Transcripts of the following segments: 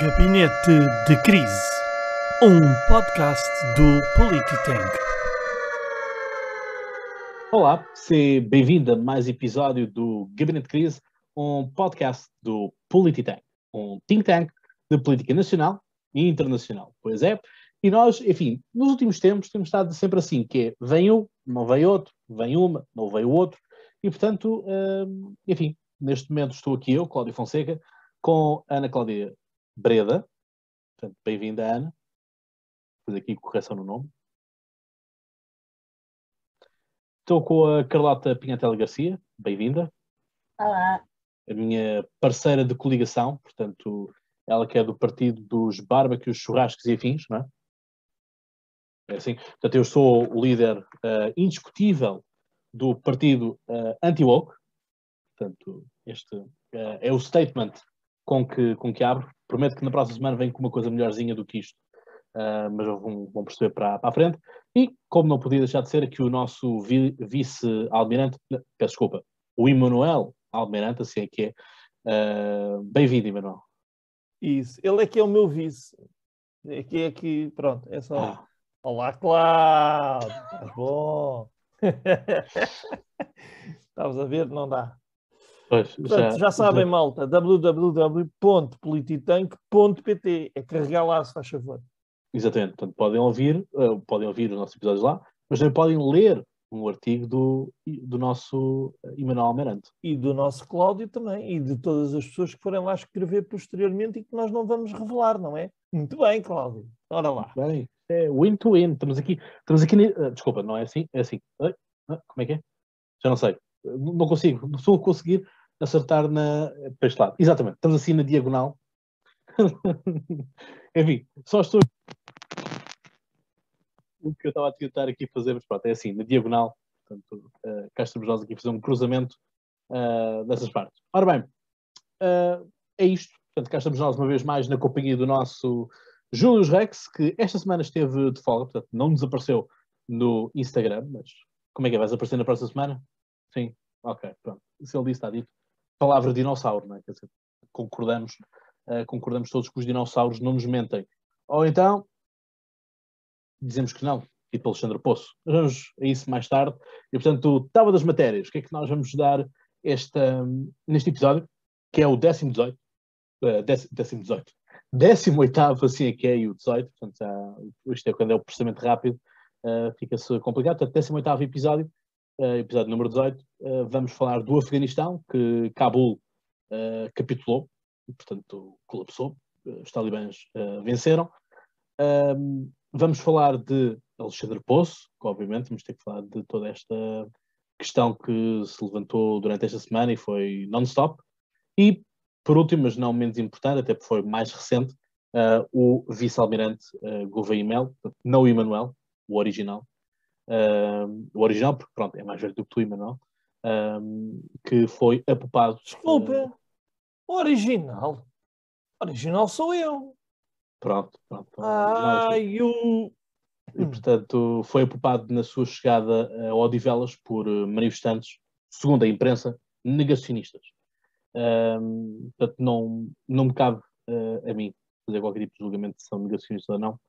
Gabinete de Crise, um podcast do Polititank. Olá, seja bem-vindo a mais episódio do Gabinete de Crise, um podcast do Polititank, um think tank de política nacional e internacional. Pois é, e nós, enfim, nos últimos tempos temos estado sempre assim, que é, vem um, não vem outro, vem uma, não vem o outro, e portanto, hum, enfim, neste momento estou aqui eu, Cláudio Fonseca, com Ana Cláudia Breda. Portanto, bem-vinda, Ana. Fazer aqui correção no nome. Estou com a Carlota Pinhatela Garcia. Bem-vinda. Olá. A minha parceira de coligação, portanto, ela que é do partido dos barbecues, churrascos e afins, não é? É assim. Portanto, eu sou o líder uh, indiscutível do partido uh, anti-woke. Portanto, este uh, é o statement com que, com que abro. Prometo que na próxima semana venho com uma coisa melhorzinha do que isto, uh, mas vão, vão perceber para, para a frente. E, como não podia deixar de ser, aqui o nosso vi, vice-almirante, peço desculpa, o Emanuel Almirante, assim é que é. Uh, Bem-vindo, Emanuel. Isso, ele é que é o meu vice. É que é que, pronto, é só. Ah. Olá, Cláudio! Estás bom? Estavas a ver? Não dá. Pois, Portanto, já, sabem, malta, www.polititank.pt é carregar lá, se faz favor. Exatamente, portanto, podem ouvir, uh, podem ouvir os nossos episódios lá, mas também podem ler um artigo do, do nosso Emanuel Almirante. E do nosso Cláudio também, e de todas as pessoas que forem lá escrever posteriormente e que nós não vamos revelar, não é? Muito bem, Cláudio. Ora lá. Muito bem, é win to win. Estamos aqui, estamos aqui, uh, desculpa, não é assim? É assim. Uh, como é que é? Já não sei. Não consigo, a conseguir acertar na, para este lado. Exatamente, estamos assim na diagonal. Enfim, só estou. O que eu estava a tentar aqui fazer, mas pronto, é assim, na diagonal. Portanto, uh, cá estamos nós aqui a fazer um cruzamento uh, dessas partes. Ora bem, uh, é isto. Portanto, cá estamos nós uma vez mais na companhia do nosso Júlio Rex, que esta semana esteve de folga, portanto, não desapareceu no Instagram, mas como é que é? Vais aparecer na próxima semana? Sim, ok, pronto. Se ele disse, está dito. Palavra dinossauro, não é? Quer dizer, concordamos, uh, concordamos todos que os dinossauros não nos mentem. Ou então, dizemos que não, tipo Alexandre Poço. Mas vamos a isso mais tarde. E, portanto, estava das matérias. O que é que nós vamos dar esta, neste episódio, que é o décimo 18, uh, décimo, décimo 18, décimo oitavo, assim é que é, e o 18, portanto, isto é quando é o processamento rápido, uh, fica-se complicado. Portanto, décimo oitavo episódio, uh, episódio número 18, uh, vamos falar do Afeganistão, que Cabul uh, capitulou, e, portanto colapsou, os talibãs venceram. Vamos falar de Alexandre Poço, que obviamente vamos ter que falar de toda esta questão que se levantou durante esta semana e foi non-stop. E, por último, mas não menos importante, até porque foi mais recente, o vice-almirante Gouveia Mel, não o Emanuel, o original, o original, porque pronto, é mais velho do que tu, Emanuel, um, que foi apopado. Desculpa, uh, o original. O original sou eu. Pronto, pronto. Ah, eu. E, portanto, foi apopado na sua chegada a Odivelas por manifestantes, segundo a imprensa, negacionistas. Um, portanto, não, não me cabe uh, a mim fazer qualquer tipo de julgamento se são negacionistas ou não.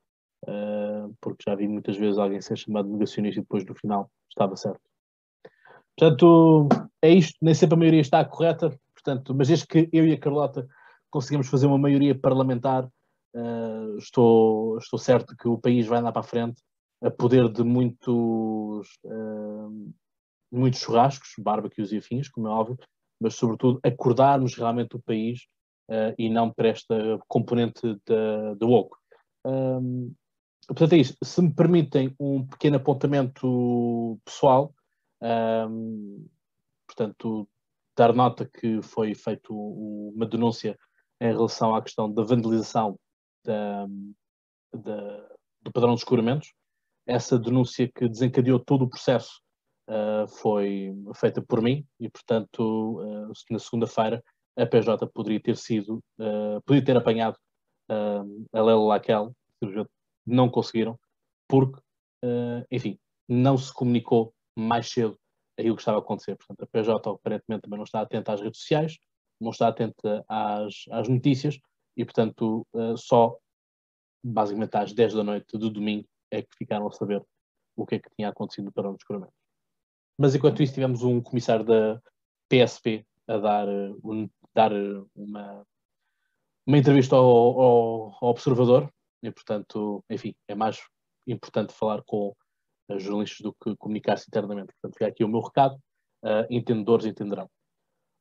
Uh, porque já vi muitas vezes alguém ser chamado negacionista e depois no final estava certo. Portanto, é isto, nem sempre a maioria está correta, portanto, mas desde que eu e a Carlota conseguimos fazer uma maioria parlamentar, uh, estou, estou certo que o país vai andar para a frente a poder de muitos, uh, muitos churrascos, barbecues e afins, como é óbvio, mas sobretudo acordarmos realmente o país e não para esta componente da woke. Um, portanto, é isso. Se me permitem um pequeno apontamento pessoal, um, portanto, dar nota que foi feita uma denúncia em relação à questão da vandalização da, da, do padrão de escuramentos. Essa denúncia que desencadeou todo o processo uh, foi feita por mim e, portanto, uh, na segunda-feira a PJ poderia ter sido, uh, poderia ter apanhado a Lela Laquel, não conseguiram, porque, uh, enfim, não se comunicou mais cedo aquilo que estava a acontecer. Portanto, a PJ aparentemente também não está atenta às redes sociais, não está atenta às, às notícias e, portanto, uh, só basicamente às 10 da noite do domingo é que ficaram a saber o que é que tinha acontecido para o descobrimento. Mas enquanto isso tivemos um comissário da PSP a dar, um, dar uma, uma entrevista ao, ao, ao, observador e portanto, enfim, é mais importante falar com os jornalistas do que comunicar-se internamente. Portanto, fica aqui o meu recado, uh, entendedores entenderão.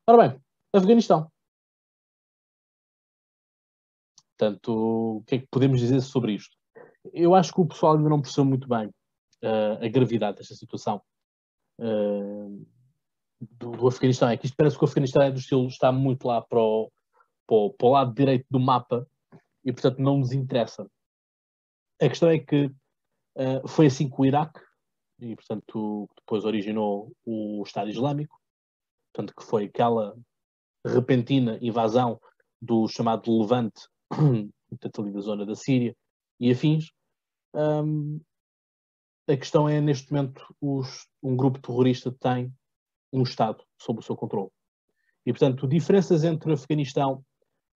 Ora bem, Afeganistão. Portanto, o que é que podemos dizer sobre isto? Eu acho que o pessoal ainda não percebeu muito bem uh, a gravidade desta situação uh, do, do, Afeganistão. É que isto parece que o Afeganistão é do estilo, está muito lá para o, para o, para o lado direito do mapa e, portanto, não nos interessa. A questão é que uh, foi assim com o Iraque e, portanto, depois originou o Estado Islâmico, portanto, que foi aquela repentina invasão do chamado Levante, portanto, ali da zona da Síria e afins. Um, a questão é, neste momento, os, um grupo terrorista tem um Estado sob o seu controle. E, portanto, diferenças entre o Afeganistão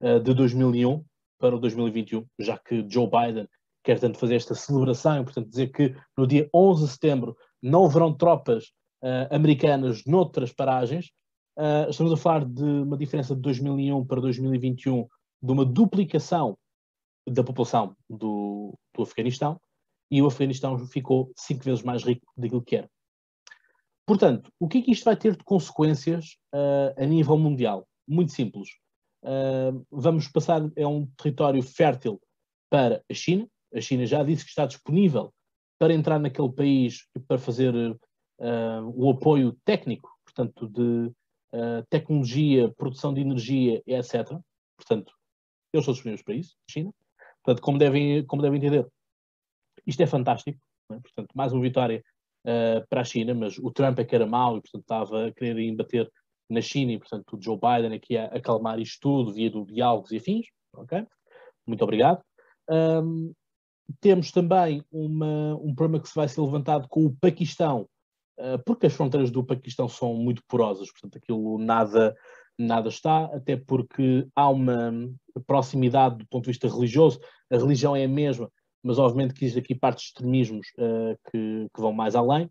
uh, de 2001 para o 2021, já que Joe Biden quer tanto fazer esta celebração, portanto, dizer que no dia 11 de setembro não haverão tropas uh, americanas noutras paragens, uh, estamos a falar de uma diferença de 2001 para 2021 de uma duplicação da população do, do Afeganistão, e o Afeganistão ficou cinco vezes mais rico daquilo que era. Portanto, o que é que isto vai ter de consequências uh, a nível mundial? Muito simples. Uh, vamos passar a um território fértil para a China. A China já disse que está disponível para entrar naquele país para fazer uh, o apoio técnico, portanto, de tecnologia, produção de energia, etc. Portanto, eles estão disponíveis para isso, China. Portanto, como devem, como devem entender, isto é fantástico. É? Portanto, mais uma vitória uh, para a China, mas o Trump é que era mau e, portanto, estava a querer embater na China e, portanto, o Joe Biden aqui a acalmar isto tudo via do diálogos e afins. Ok? Muito obrigado. Um, temos também uma, um problema que se vai ser levantado com o Paquistão, uh, porque as fronteiras do Paquistão são muito porosas, portanto, aquilo nada, nada está, até porque há uma proximidade do ponto de vista religioso, a religião é a mesma, mas obviamente que existe aqui partes de extremismos uh, que, que, vão mais além,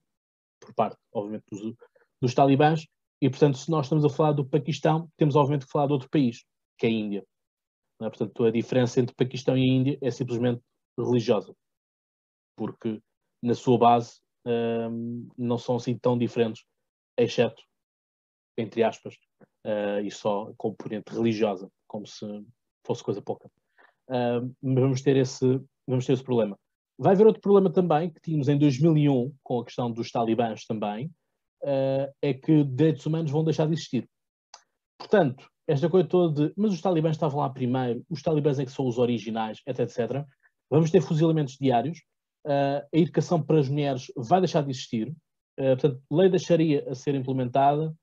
por parte, obviamente, dos, dos talibãs, e portanto, se nós estamos a falar do Paquistão, temos obviamente que falar de outro país, que é a Índia. É? Portanto, a diferença entre Paquistão e Índia é simplesmente religiosa, porque na sua base um, não são assim tão diferentes, exceto, entre aspas, uh, e só componente religiosa, como se fosse coisa pouca. Uh, mas vamos ter esse vamos ter esse problema. Vai haver outro problema também, que tínhamos em 2001, com a questão dos talibãs também, uh, é que direitos humanos vão deixar de existir. Portanto, esta coisa toda de, mas os talibãs estavam lá primeiro, os talibãs é que são os originais, etc, etc. Vamos ter fuzilamentos diários, uh, a educação para as mulheres vai deixar de existir, uh, portanto, lei da Sharia a ser implementada,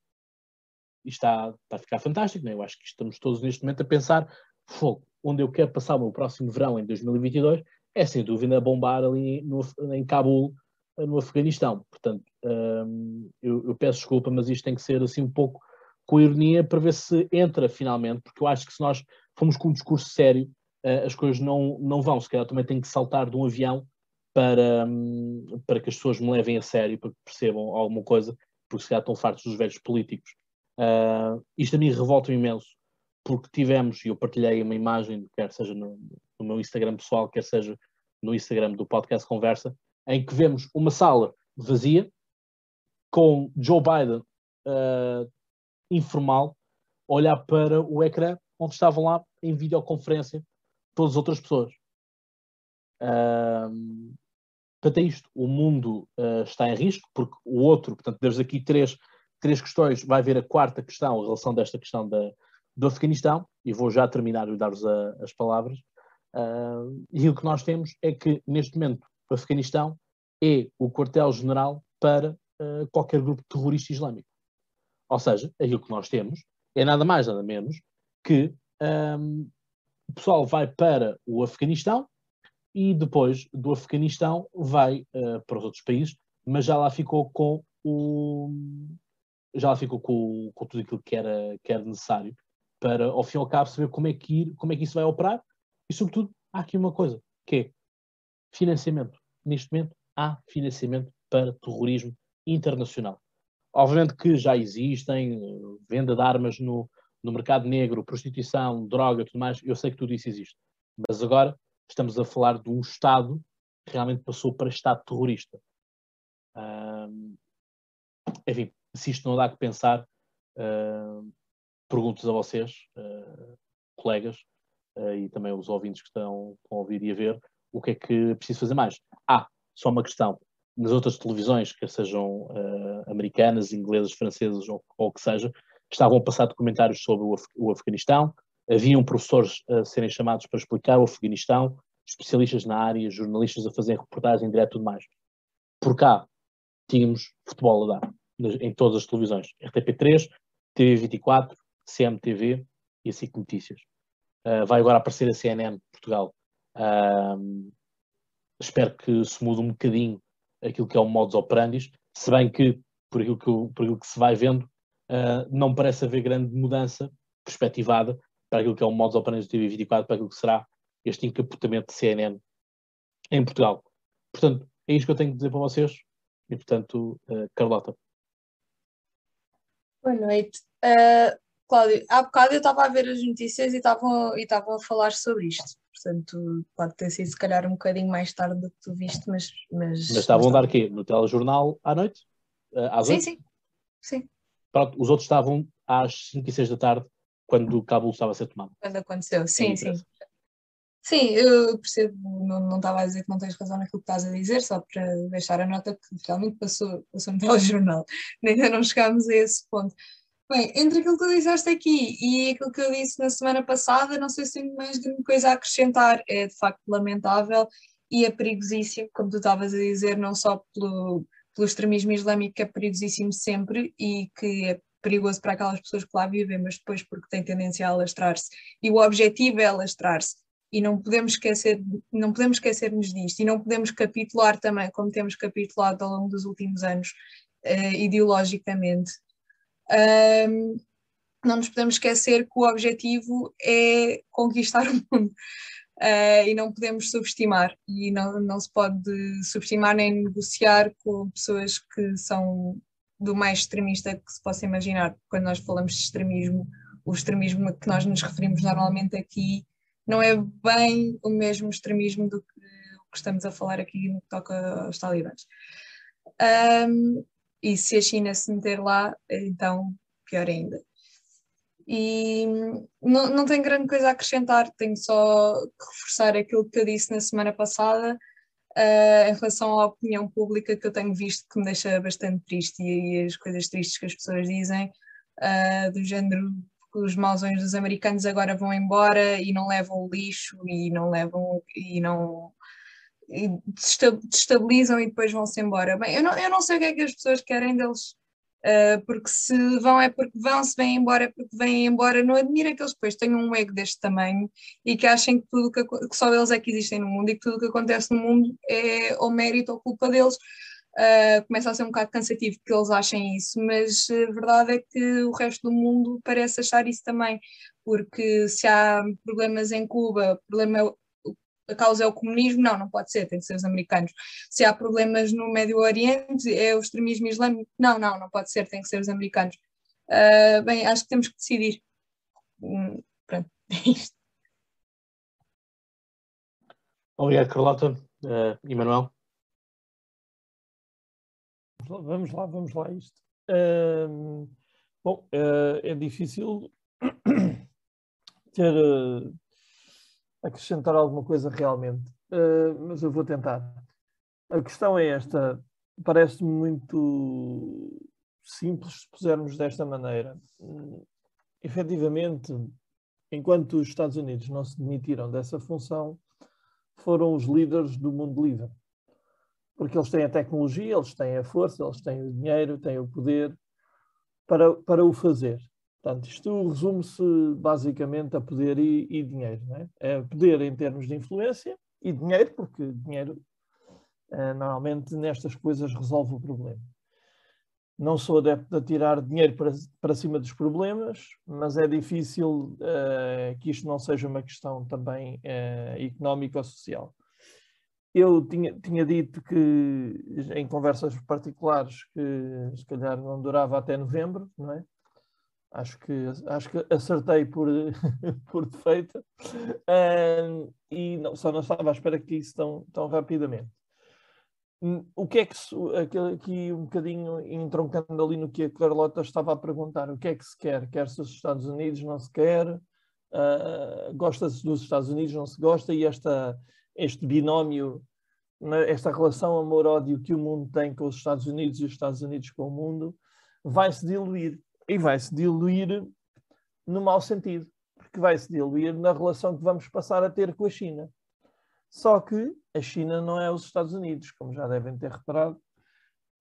e está, está a ficar fantástico, né? eu acho que estamos todos neste momento a pensar, fogo, onde eu quero passar o meu próximo verão em 2022 é sem dúvida bombar ali no, em Cabul, no Afeganistão. Portanto, hum, eu, eu, peço desculpa, mas isto tem que ser assim um pouco com ironia para ver se entra finalmente, porque eu acho que se nós formos com um discurso sério, uh, as coisas não, não vão. Se calhar também tenho que saltar de um avião para, um, para que as pessoas me levem a sério, para que percebam alguma coisa, porque se calhar estão fartos dos velhos políticos. Uh, isto a mim revolta-me imenso, porque tivemos, e eu partilhei uma imagem, quer seja no, no, meu Instagram pessoal, quer seja no Instagram do podcast Conversa, em que vemos uma sala vazia, com Joe Biden uh, informal, olhar para o ecrã onde estavam lá em videoconferência todas as outras pessoas. Uh, portanto, é isto. O mundo uh, está em risco, porque o outro, portanto, desde aqui três, três questões, vai ver a quarta questão, a relação desta questão da, do Afeganistão, e vou já terminar e dar-vos as palavras, uh, e o que nós temos é que, neste momento, Afeganistão é o quartel-general para uh, qualquer grupo terrorista islâmico. Ou seja, aquilo que nós temos é nada mais, nada menos que um, o pessoal vai para o Afeganistão e depois do Afeganistão vai uh, para os outros países, mas já lá ficou com o já lá ficou com, com tudo aquilo que era, que era necessário para, ao fim e ao cabo, saber como é que, ir, como é que isso vai operar e, sobretudo, há aqui uma coisa, que é financiamento. Neste momento, há financiamento para terrorismo internacional. Obviamente que já existem venda de armas no, no mercado negro, prostituição, droga, tudo mais, eu sei que tudo isso existe. Mas agora estamos a falar de um Estado que realmente passou para Estado terrorista. enfim, se isto não dá que pensar, uh, pergunto a vocês, uh, colegas, uh, e também os ouvintes que estão a ouvir e a ver, o que é que preciso fazer mais? Ah, só uma questão. Nas outras televisões, que sejam americanas, inglesas, francesas ou o que seja, estavam a passar documentários sobre o, Af o Afeganistão, haviam professores a serem chamados para explicar o Afeganistão, especialistas na área, jornalistas a fazerem reportagem em direto e tudo mais. Por cá, tínhamos futebol a dar, em todas as televisões. RTP3, TV24, CMTV e a SIC Notícias. Uh, vai agora aparecer a CNN Portugal. Uh, espero que se mude um bocadinho aquilo que é o modus operandi, se bem que, por aquilo que, por aquilo que se vai vendo, uh, não parece haver grande mudança perspectivada para aquilo que é o modus operandi do TV24, para aquilo que será este encapotamento de CNN em Portugal. Portanto, é isto que eu tenho que dizer para vocês. E, portanto, uh, Carlota. Boa noite. Uh, Cláudio, há bocado eu estava a ver as notícias e estavam e a falar sobre isto. Portanto, pode ter sido se calhar um bocadinho mais tarde do que tu viste, mas. Mas, mas estavam a dar quê? No telejornal à noite? Uh, às sim, sim, sim. Pronto, os outros estavam às 5 e 6 da tarde, quando o Cabul estava a ser tomado. Quando aconteceu, sim, sim. Sim, eu percebo, não, não estava a dizer que não tens razão naquilo que estás a dizer, só para deixar a nota que realmente passou, passou no telejornal. Ainda não chegámos a esse ponto. Bem, entre aquilo que tu disseste aqui e aquilo que eu disse na semana passada, não sei se tenho mais grande coisa a acrescentar. É de facto lamentável e é perigosíssimo, como tu estavas a dizer, não só pelo, pelo extremismo islâmico, que é perigosíssimo sempre e que é perigoso para aquelas pessoas que lá vivem, mas depois porque tem tendência a alastrar-se. E o objetivo é alastrar-se. E não podemos esquecer, não podemos esquecer-nos disto e não podemos capitular também, como temos capitulado ao longo dos últimos anos, uh, ideologicamente. Um, não nos podemos esquecer que o objetivo é conquistar o mundo. Uh, e não podemos subestimar, e não, não se pode subestimar nem negociar com pessoas que são do mais extremista que se possa imaginar. Quando nós falamos de extremismo, o extremismo a que nós nos referimos normalmente aqui não é bem o mesmo extremismo do que, que estamos a falar aqui no que toca aos talibãs. Um, e se a China se meter lá, então pior ainda. E não, não tenho grande coisa a acrescentar, tenho só que reforçar aquilo que eu disse na semana passada uh, em relação à opinião pública que eu tenho visto que me deixa bastante triste e, e as coisas tristes que as pessoas dizem, uh, do género os mausões dos americanos agora vão embora e não levam o lixo e não levam e não e destabilizam e depois vão-se embora. Bem, eu não, eu não sei o que é que as pessoas querem deles Uh, porque se vão é porque vão, se vêm embora é porque vêm embora. Não admira que eles depois tenham um ego deste tamanho e que achem que tudo que, que só eles é que existem no mundo e que tudo o que acontece no mundo é ou mérito ou culpa deles. Uh, começa a ser um bocado cansativo que eles achem isso, mas a verdade é que o resto do mundo parece achar isso também, porque se há problemas em Cuba, problema a causa é o comunismo, não, não pode ser, tem que ser os americanos. Se há problemas no Médio Oriente, é o extremismo islâmico, não, não, não pode ser, tem que ser os americanos. Uh, bem, acho que temos que decidir. Hum, pronto, é isto. Obrigado, Carlota. Uh, Emanuel? Vamos lá, vamos lá isto. Uh, bom, uh, é difícil ter, acrescentar alguma coisa realmente, uh, mas eu vou tentar. A questão é esta: parece-me muito simples se pusermos desta maneira. Uh, efetivamente, enquanto os Estados Unidos não se demitiram dessa função, foram os líderes do mundo livre. Porque eles têm a tecnologia, eles têm a força, eles têm o dinheiro, têm o poder para, para o fazer. Portanto, isto resume-se basicamente a poder e, e dinheiro. É? é? poder em termos de influência e dinheiro, porque dinheiro uh, normalmente nestas coisas resolve o problema. não sou adepto de tirar dinheiro para, para cima dos problemas, mas é difícil uh, que isto não seja uma questão também uh, económica ou social. Eu tinha, tinha dito que, em conversas particulares, que se calhar não durava até novembro, não é? Acho que, acho que acertei por, por defeito uh, e não, só não estava à espera que isso tão, tão rapidamente. Hum, o que é que aqui um bocadinho entroncando ali no que a Carlota estava a perguntar, o que é que se quer? Quer-se os Estados Unidos, não se quer? Uh, Gosta-se dos Estados Unidos, não se gosta? E esta, este binómio, né, esta relação amor-ódio que o mundo tem com os Estados Unidos e os Estados Unidos com o mundo, vai se diluir e vai se diluir no mau sentido, porque vai se diluir na relação que vamos passar a ter com a China. Só que a China não é os Estados Unidos, como já devem ter reparado,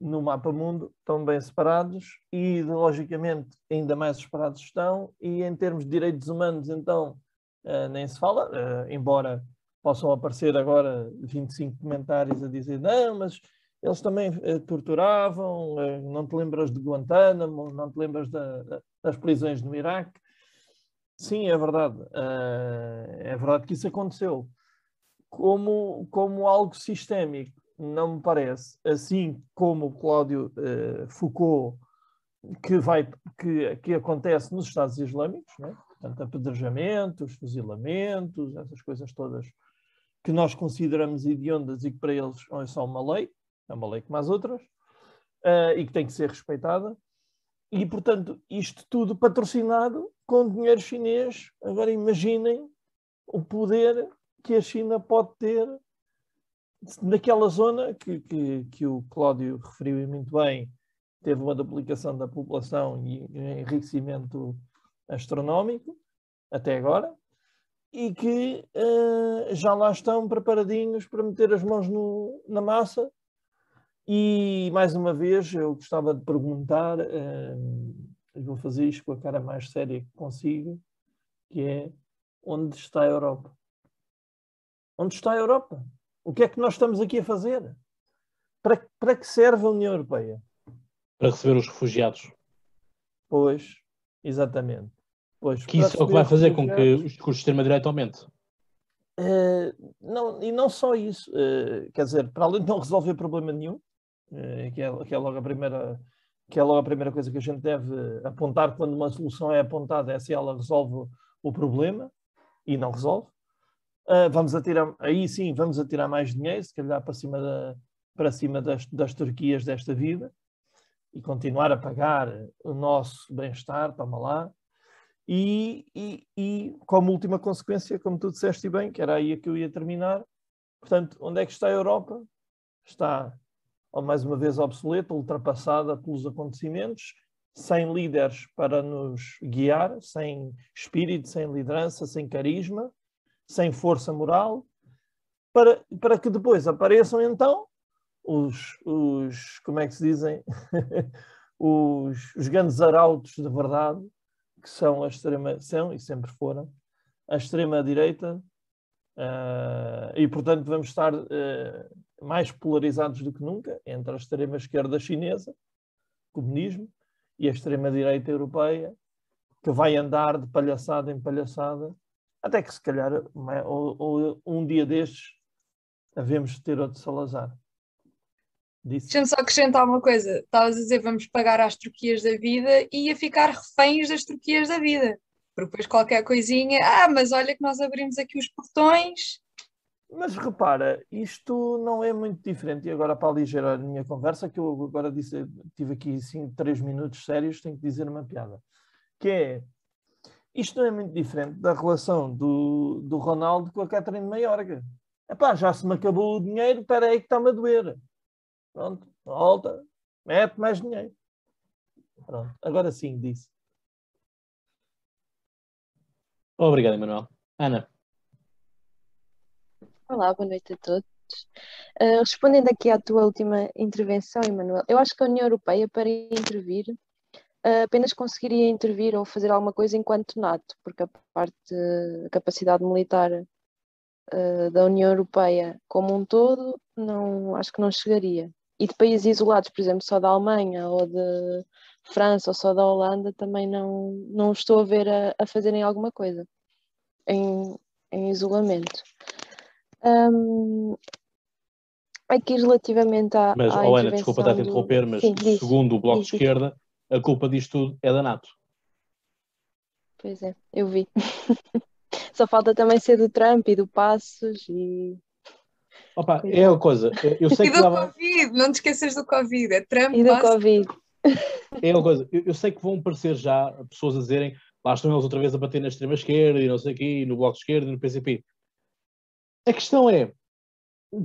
no mapa mundo estão bem separados e ideologicamente ainda mais separados estão, e em termos de direitos humanos, então, uh, nem se fala, uh, embora possam aparecer agora 25 comentários a dizer não, mas eles também uh, torturavam, uh, não te lembras de Guantánamo, não te lembras da, da, das prisões no Iraque. Sim, é verdade. Uh, é verdade que isso aconteceu. Como, como algo sistémico, não me parece. Assim como o Cláudio Foucault, que, vai, que, que acontece nos Estados Islâmicos, né? portanto, apedrejamentos, fuzilamentos, essas coisas todas que nós consideramos hediondas e que para eles só uma lei, é uma lei como as outras, uh, e que tem que ser respeitada. E, portanto, isto tudo patrocinado com dinheiro chinês. Agora imaginem o poder que a China pode ter naquela zona que, que, que o Cláudio referiu muito bem, teve uma duplicação da população e um enriquecimento astronómico até agora, e que uh, já lá estão preparadinhos para meter as mãos no, na massa e, mais uma vez, eu gostava de perguntar, uh, vou fazer isto com a cara mais séria que consigo, que é, onde está a Europa? Onde está a Europa? O que é que nós estamos aqui a fazer? Para, para que serve a União Europeia? Para receber os refugiados. Pois, exatamente. Pois, que isso é o que vai fazer com que, que o sistema-direito aumente. Uh, não, e não só isso, uh, quer dizer, para além de não resolver problema nenhum, eh, que é, que é logo a primeira que é logo a primeira coisa que a gente deve apontar quando uma solução é apontada, é se ela resolve o problema e não resolve. Uh, vamos atirar, aí sim, vamos atirar mais dinheiro, se calhar para cima, da, para cima das, das Turquias desta vida e continuar a pagar o nosso bem-estar, toma lá. E, e, e, como última consequência, como tu disseste bem, que era aí que eu ia terminar, portanto, onde é que está a Europa? Está mais uma vez obsoleta, ultrapassada pelos acontecimentos, sem líderes para nos guiar, sem espírito, sem liderança, sem carisma, sem força moral, para, para que depois apareçam então os, os como é que se dizem, os, os grandes arautos de verdade, que são a extrema, são e sempre foram, a extrema-direita, uh, e portanto vamos estar uh, mais polarizados do que nunca entre a extrema-esquerda chinesa, comunismo, e a extrema-direita europeia, que vai andar de palhaçada em palhaçada, até que se calhar ou, ou um dia destes havemos de ter outro Salazar. Deixa-me só acrescentar uma coisa. Estavas a dizer vamos pagar às turquias da vida e ia ficar reféns das turquias da vida. Porque depois qualquer coisinha, ah, mas olha que nós abrimos aqui os portões mas repara, isto não é muito diferente, e agora para aligerar a minha conversa, que eu agora disse, tive aqui assim, três minutos sérios, tenho que dizer uma piada, que é, isto não é muito diferente da relação do, do Ronaldo com a Catherine Maiorga. Epá, já se me acabou o dinheiro, espera aí que está-me a doer. Pronto, volta, mete mais dinheiro. Pronto, agora sim, disse. Obrigado, Emanuel. Ana. Olá, boa noite a todos. Uh, respondendo aqui à tua última intervenção, Emanuel, eu acho que a União Europeia, para intervir, uh, apenas conseguiria intervir ou fazer alguma coisa enquanto NATO, porque a parte, a capacidade militar uh, da União Europeia como um todo, não, acho que não chegaria. e de países isolados, por exemplo, só da Alemanha ou de França ou só da Holanda, também não, não estou a ver a, a fazerem alguma coisa em, em isolamento. Um, aqui relativamente à. Mas, à oh Ana, desculpa estar a do... interromper, mas Sim, diz, segundo o Bloco diz, de Esquerda, a culpa disto tudo é da NATO. Pois é, eu vi. Só falta também ser do Trump e do Passos e. Opa, é a coisa, eu sei E que do dava, Covid, não te esqueças do Covid, é Trump, E do passa- Covid. é a coisa, eu, eu sei que vão aparecer já pessoas a dizerem lá estão eles outra vez a bater na extrema esquerda e não sei o quê, e no Bloco de Esquerda e no PCP. A questão é,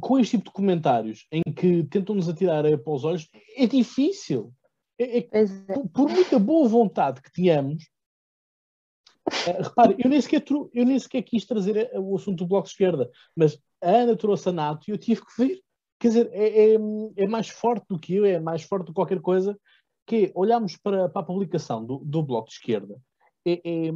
com este tipo de comentários em que tentam-nos atirar a para os olhos, é difícil. É, é é. por, por muita boa vontade que tenhamos, eh, repare, eu nem, sequer, eu nem sequer quis trazer o assunto do Bloco de Esquerda, mas a Ana trouxe a NATO e eu tive que vir. Quer dizer, é, é, é mais forte do que eu, é mais forte do que qualquer coisa, que é, olharmos para, para a publicação do, do Bloco de Esquerda, é, é,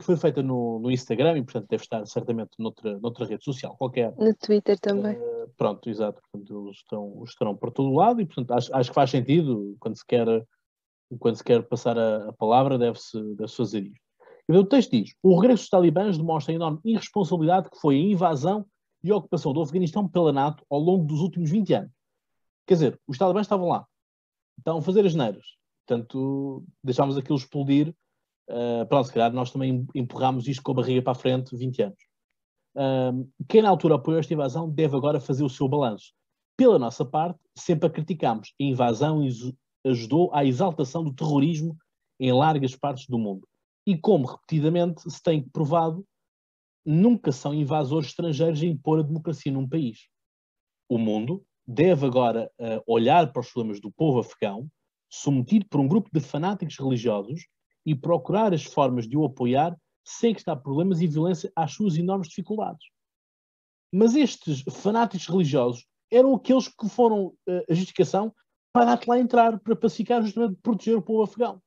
foi feita no, no Instagram e, portanto, deve estar certamente noutra, noutra rede social qualquer. No Twitter também. Eh, pronto, exato. Portanto, eles estão, estarão por todo lado e, portanto, acho, acho que faz sentido quando se quer, quando se quer passar a, a palavra, deve-se deve fazer isto. E o texto diz: o regresso dos talibãs demonstra a enorme irresponsabilidade que foi a invasão e a ocupação do Afeganistão pela NATO ao longo dos últimos 20 anos. Quer dizer, os talibãs estavam lá, estavam a fazer as neiras, portanto, deixámos aquilo explodir. Uh, pronto, se calhar nós também empurrámos isto com a barriga para a frente 20 anos. Um, quem na altura apoiou esta invasão deve agora fazer o seu balanço. Pela nossa parte, sempre a criticámos. A invasão ajudou à exaltação do terrorismo em largas partes do mundo. E como repetidamente se tem provado, nunca são invasores estrangeiros a impor a democracia num país. O mundo deve agora uh, olhar para os problemas do povo afegão, submetido por um grupo de fanáticos religiosos, e procurar as formas de o apoiar sem que está problemas e violência às suas enormes dificuldades. Mas estes fanáticos religiosos eram aqueles que foram uh, a justificação para lá entrar, para pacificar, justamente proteger o povo afegão.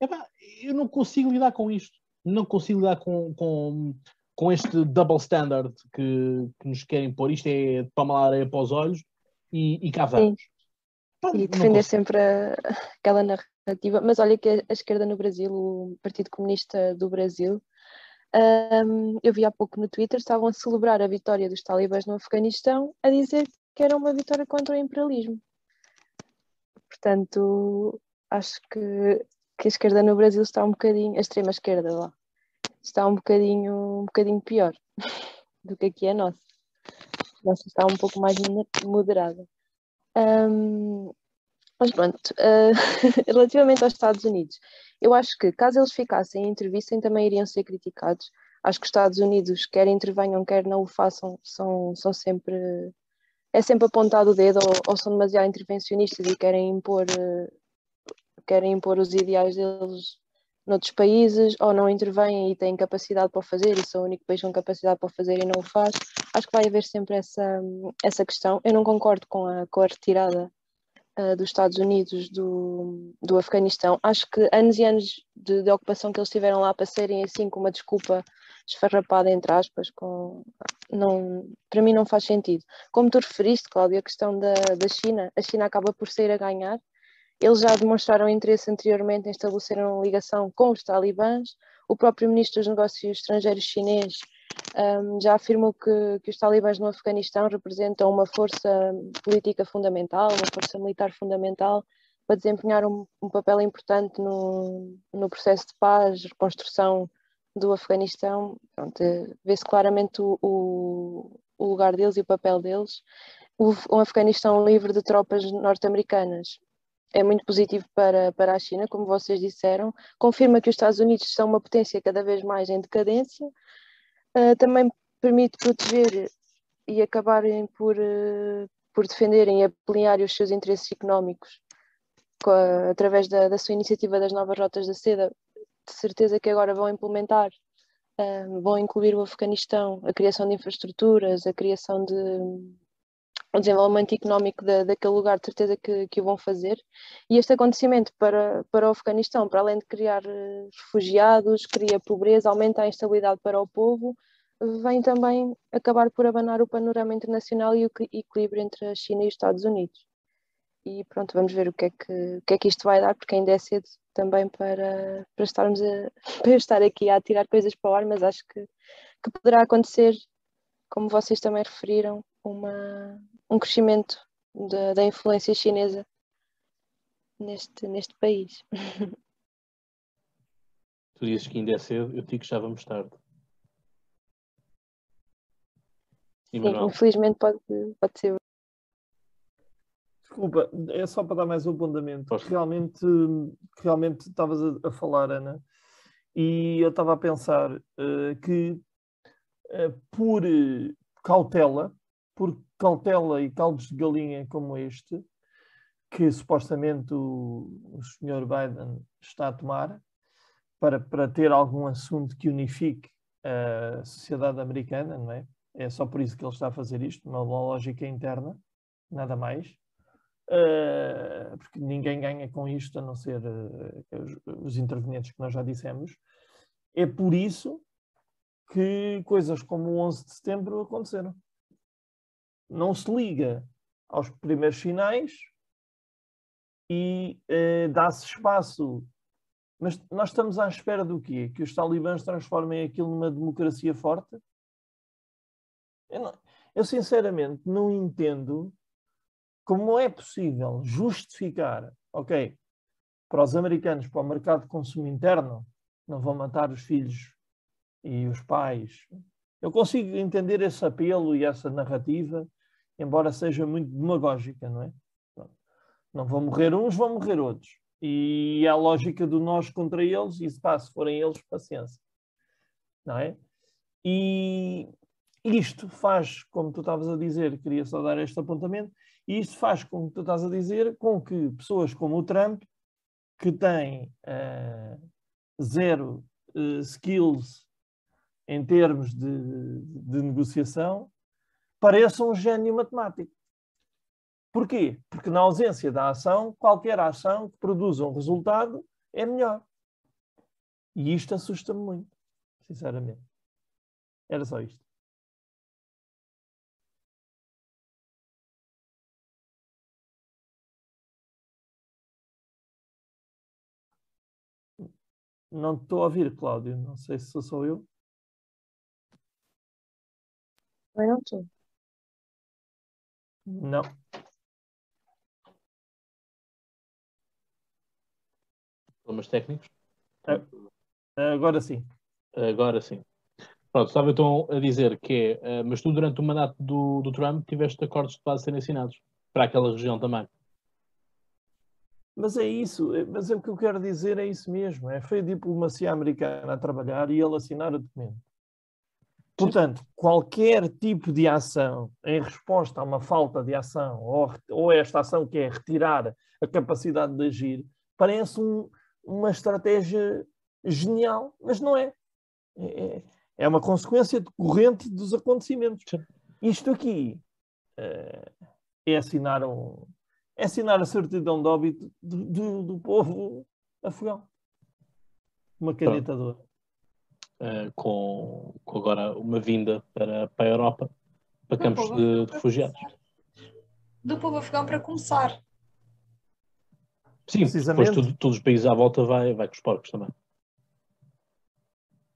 Epá, eu não consigo lidar com isto. Não consigo lidar com, com, com este double standard que, que nos querem pôr. Isto é toma lá areia para os olhos e, e cá vamos. E defender sempre a- aquela narrativa. Mas olha que a a esquerda no Brasil, o Partido Comunista do Brasil, hum, eu vi há pouco no Twitter, estavam a celebrar a vitória dos talibãs no Afeganistão, a dizer que era uma vitória contra o imperialismo. Portanto, acho que, que a esquerda no Brasil está um bocadinho, a extrema esquerda lá, está um bocadinho, um bocadinho pior do que aqui a nossa. A nossa está um pouco mais moderada. Hum, mas pronto, eh, relativamente aos Estados Unidos, eu acho que caso eles ficassem e intervissem também iriam ser criticados. Acho que os Estados Unidos, quer intervenham, quer não o façam, são, são sempre. É sempre apontado o dedo ou, ou são demasiado intervencionistas e querem impor, eh, querem impor os ideais deles noutros países ou não intervêm e têm capacidade para o fazer e são o único país com capacidade para o fazer e não o faz. Acho que vai haver sempre essa, essa questão. Eu não concordo com a, com a retirada uh, dos Estados Unidos do, do Afeganistão. Acho que anos e anos de, de ocupação que eles tiveram lá para serem assim com uma desculpa esfarrapada, entre aspas, com, não, para mim não faz sentido. Como tu referiste, Cláudia, a questão da, da China, a China acaba por sair a ganhar. Eles já demonstraram interesse anteriormente em estabelecer uma ligação com os talibãs. O próprio ministro dos Negócios Estrangeiros chinês um, já afirmou que, que os talibãs no Afeganistão representam uma força política fundamental, uma força militar fundamental para desempenhar um, um papel importante no, no processo de paz, reconstrução do Afeganistão. Pronto, Vê-se claramente o, o, o, lugar deles e o papel deles. O, um Afeganistão livre de tropas norte-americanas é muito positivo para, para a China, como vocês disseram. Confirma que os Estados Unidos são uma potência cada vez mais em decadência. Uh, também permite proteger e acabarem por, uh, por defenderem e ampliar os seus interesses económicos a, através da, da, sua iniciativa das novas rotas da seda. De certeza que agora vão implementar, uh, vão incluir o Afeganistão, a criação de infraestruturas, a criação de o desenvolvimento económico da, daquele lugar, de certeza que, que o vão fazer. E este acontecimento para, para o Afeganistão, para além de criar refugiados, cria pobreza, aumenta a instabilidade para o povo, vem também acabar por abanar o panorama internacional e o equilíbrio entre a China e os Estados Unidos. E pronto, vamos ver o que é que, o que, é que isto vai dar, porque ainda é cedo também para, para, estarmos a, para estar aqui a tirar coisas para o ar, mas acho que, que poderá acontecer, como vocês também referiram, uma, um crescimento da, da influência chinesa neste, neste país. Tu dizes que ainda é cedo, eu digo que já vamos tarde. Sim, infelizmente pode, pode ser. Desculpa, é só para dar mais um apontamento. Realmente, realmente estavas a, a, falar, Ana, e eu estava a pensar uh, que uh, por cautela, por cautela e caldos de galinha como este, que supostamente o, o Sr. Biden está a tomar, para, para ter algum assunto que unifique a sociedade americana, não é? É só por isso que ele está a fazer isto, uma lógica interna, nada mais. Uh, porque ninguém ganha com isto, a não ser uh, os, os, intervenientes que nós já dissemos. É por isso que coisas como o 11 de setembro aconteceram. Não se liga aos primeiros sinais e uh, dá-se espaço. Mas nós estamos à espera do quê? Que os talibãs transformem aquilo numa democracia forte? Eu, não, eu sinceramente não entendo como é possível justificar, ok, para os americanos, para o mercado de consumo interno, não vão matar os filhos e os pais. Eu consigo entender esse apelo e essa narrativa, embora seja muito demagógica, não é? Não vão morrer uns, vão morrer outros. E a lógica do nós contra eles, e se pá, se forem eles, paciência. Não é? E, isto faz, como tu estavas a dizer, queria só dar este apontamento, e isto faz, como tu estás a dizer, com que pessoas como o Trump, que têm uh, zero uh, skills em termos de, de negociação, pareçam um gênio matemático. Porquê? Porque na ausência da ação, qualquer ação que produza um resultado é melhor. E isto assusta-me muito, sinceramente. Era só isto. Não estou a ouvir, Cláudio. Não sei se sou eu. Eu não estou. Não. Problemas técnicos? agora sim. Agora sim. Pronto, estava então a dizer que é, uh, mas tu durante o mandato do, do Trump tiveste acordos de base serem assinados para aquela região também. Mas é isso, é, mas é o que eu quero dizer é isso mesmo. É, foi a diplomacia americana a trabalhar e ele assinar o documento. Portanto, qualquer tipo de ação em resposta a uma falta de ação, ou, ou esta ação que é retirar a capacidade de agir, parece um, uma estratégia genial, mas não é. É, é, é uma consequência decorrente dos acontecimentos. Isto aqui é, é assinar um, é assinar a certidão de óbito do, do, do povo afegão. Uma caneta de ouro. Uh, com, com, agora uma vinda para, para a Europa, para do campos de, de refugiados. Do povo afegão para começar. Sim, depois tudo, todos os países à volta vai, vai com os porcos também.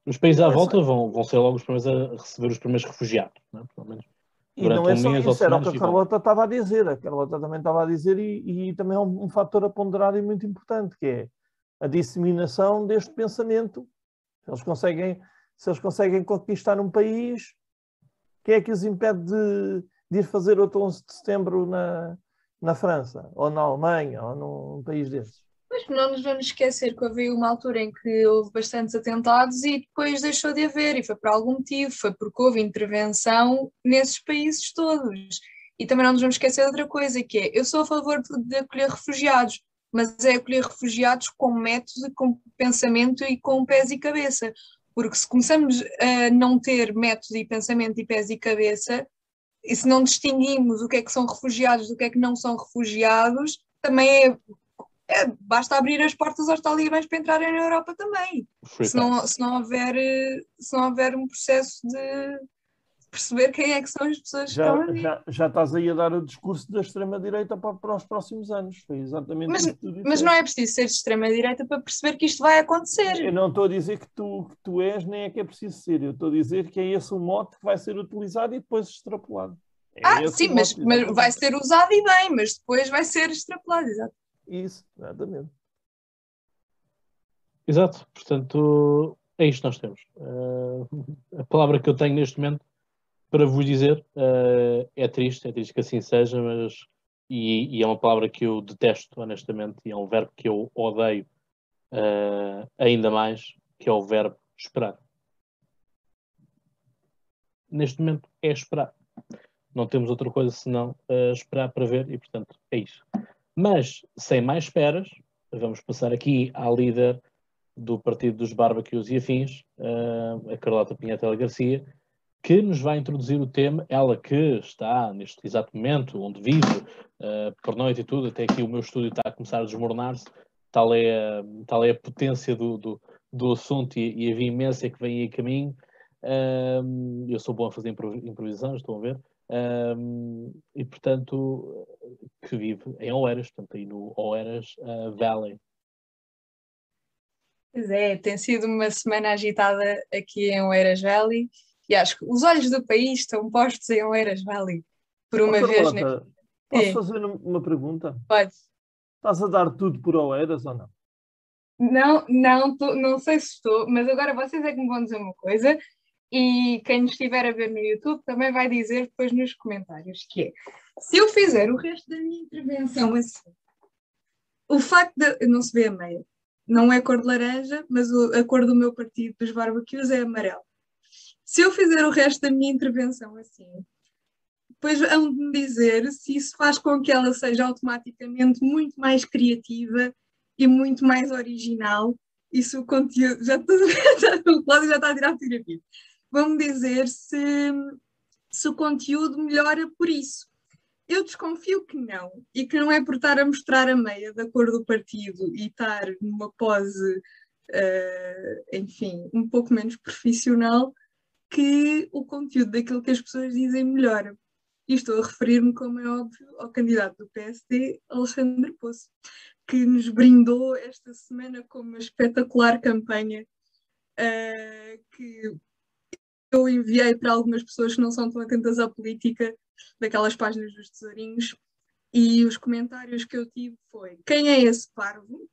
Os países à volta vão, vão ser logo os primeiros a receber os primeiros refugiados, não é? pelo menos. E não é só isso, era o que a Carlota estava a dizer. A Carlota também estava a dizer, e, e também é um, um fator a ponderar e muito importante, que é a disseminação deste pensamento. Eles conseguem, se eles conseguem conquistar um país, quem é que os impede de, de ir fazer outro 11 de setembro na, na França, ou na Alemanha, ou num país desses? Mas não nos vamos esquecer que houve uma altura em que houve bastantes atentados e depois deixou de haver, e foi por algum motivo, foi porque houve intervenção nesses países todos. E também não nos vamos esquecer de outra coisa, que é, eu sou a favor de acolher refugiados, mas é acolher refugiados com método, com pensamento e com pés e cabeça. Porque se começamos a não ter método e pensamento e pés e cabeça, e se não distinguimos o que é que são refugiados do que é que não são refugiados, também é é, basta abrir as portas aos talibãs para entrarem na Europa também. Se não, se, não houver, se não houver um processo de perceber quem é que são as pessoas já, que estão ali. Já, já estás aí a dar o discurso da extrema-direita para, para, os próximos anos. Foi exatamente mas, isso que tu Mas não é preciso ser de extrema-direita para perceber que isto vai acontecer. Eu não estou a dizer que tu, que tu és, nem é que é preciso ser. Eu estou a dizer que é esse o mote que vai ser utilizado e depois extrapolado. É ah, sim, mas, mas vai ser usado e bem, mas depois vai ser extrapolado, exato. Isso, exatamente. Exato, portanto, é isto que nós temos. Uh, a palavra que eu tenho neste momento para vos dizer uh, é triste, é triste que assim seja, mas e, e, é uma palavra que eu detesto, honestamente, e é um verbo que eu odeio uh, ainda mais, que é o verbo esperar. Neste momento é esperar. Não temos outra coisa senão uh, esperar para ver e, portanto, é isso. Mas, sem mais esperas, vamos passar aqui à líder do Partido dos Barbecues e Afins, uh, a Carlota Pinhatela Garcia, que nos vai introduzir o tema, ela que está neste exato momento, onde vive, uh, por noite e tudo, até aqui o meu estúdio está a começar a desmoronar-se, tal é, tal é a potência do, do, do assunto e, e, a vimência que vem aí a caminho. Uh, eu sou bom a fazer improvisação, estão a ver. Um, e portanto que vive em Oeiras, portanto aí no Oeiras uh, Valley. Pois é, tem sido uma semana agitada aqui em Oeiras Valley e acho que os olhos do país estão postos em Oeiras Valley por uma oh, vez. Carlota, Posso é. fazer uma pergunta? Pode. Estás a dar tudo por Oeiras ou não? Não, não, tô, não sei se estou, mas agora vocês é que me vão dizer uma coisa e quem nos estiver a ver no YouTube também vai dizer depois nos comentários que é, se eu fizer o resto da minha intervenção assim, o facto de, não se vê a meia, não é cor de laranja, mas o, a cor do meu partido dos barbecues é amarelo. Se eu fizer o resto da minha intervenção assim, depois hão de me dizer se isso faz com que ela seja automaticamente muito mais criativa e muito mais original. Isso o conteúdo, já estou, o Cláudio já está a tirar a vão-me dizer se, se o conteúdo melhora por isso. Eu desconfio que não, e que não é por estar a mostrar a meia da cor do partido e estar numa pose, uh, enfim, um pouco menos profissional, que o conteúdo daquilo que as pessoas dizem melhora. E estou a referir-me, como é óbvio, ao candidato do PSD, Alexandre Poço, que nos brindou esta semana com uma espetacular campanha uh, que eu enviei para algumas pessoas que não são tão atentas à política, daquelas páginas dos tesourinhos, e os comentários que eu tive foi quem é esse parvo?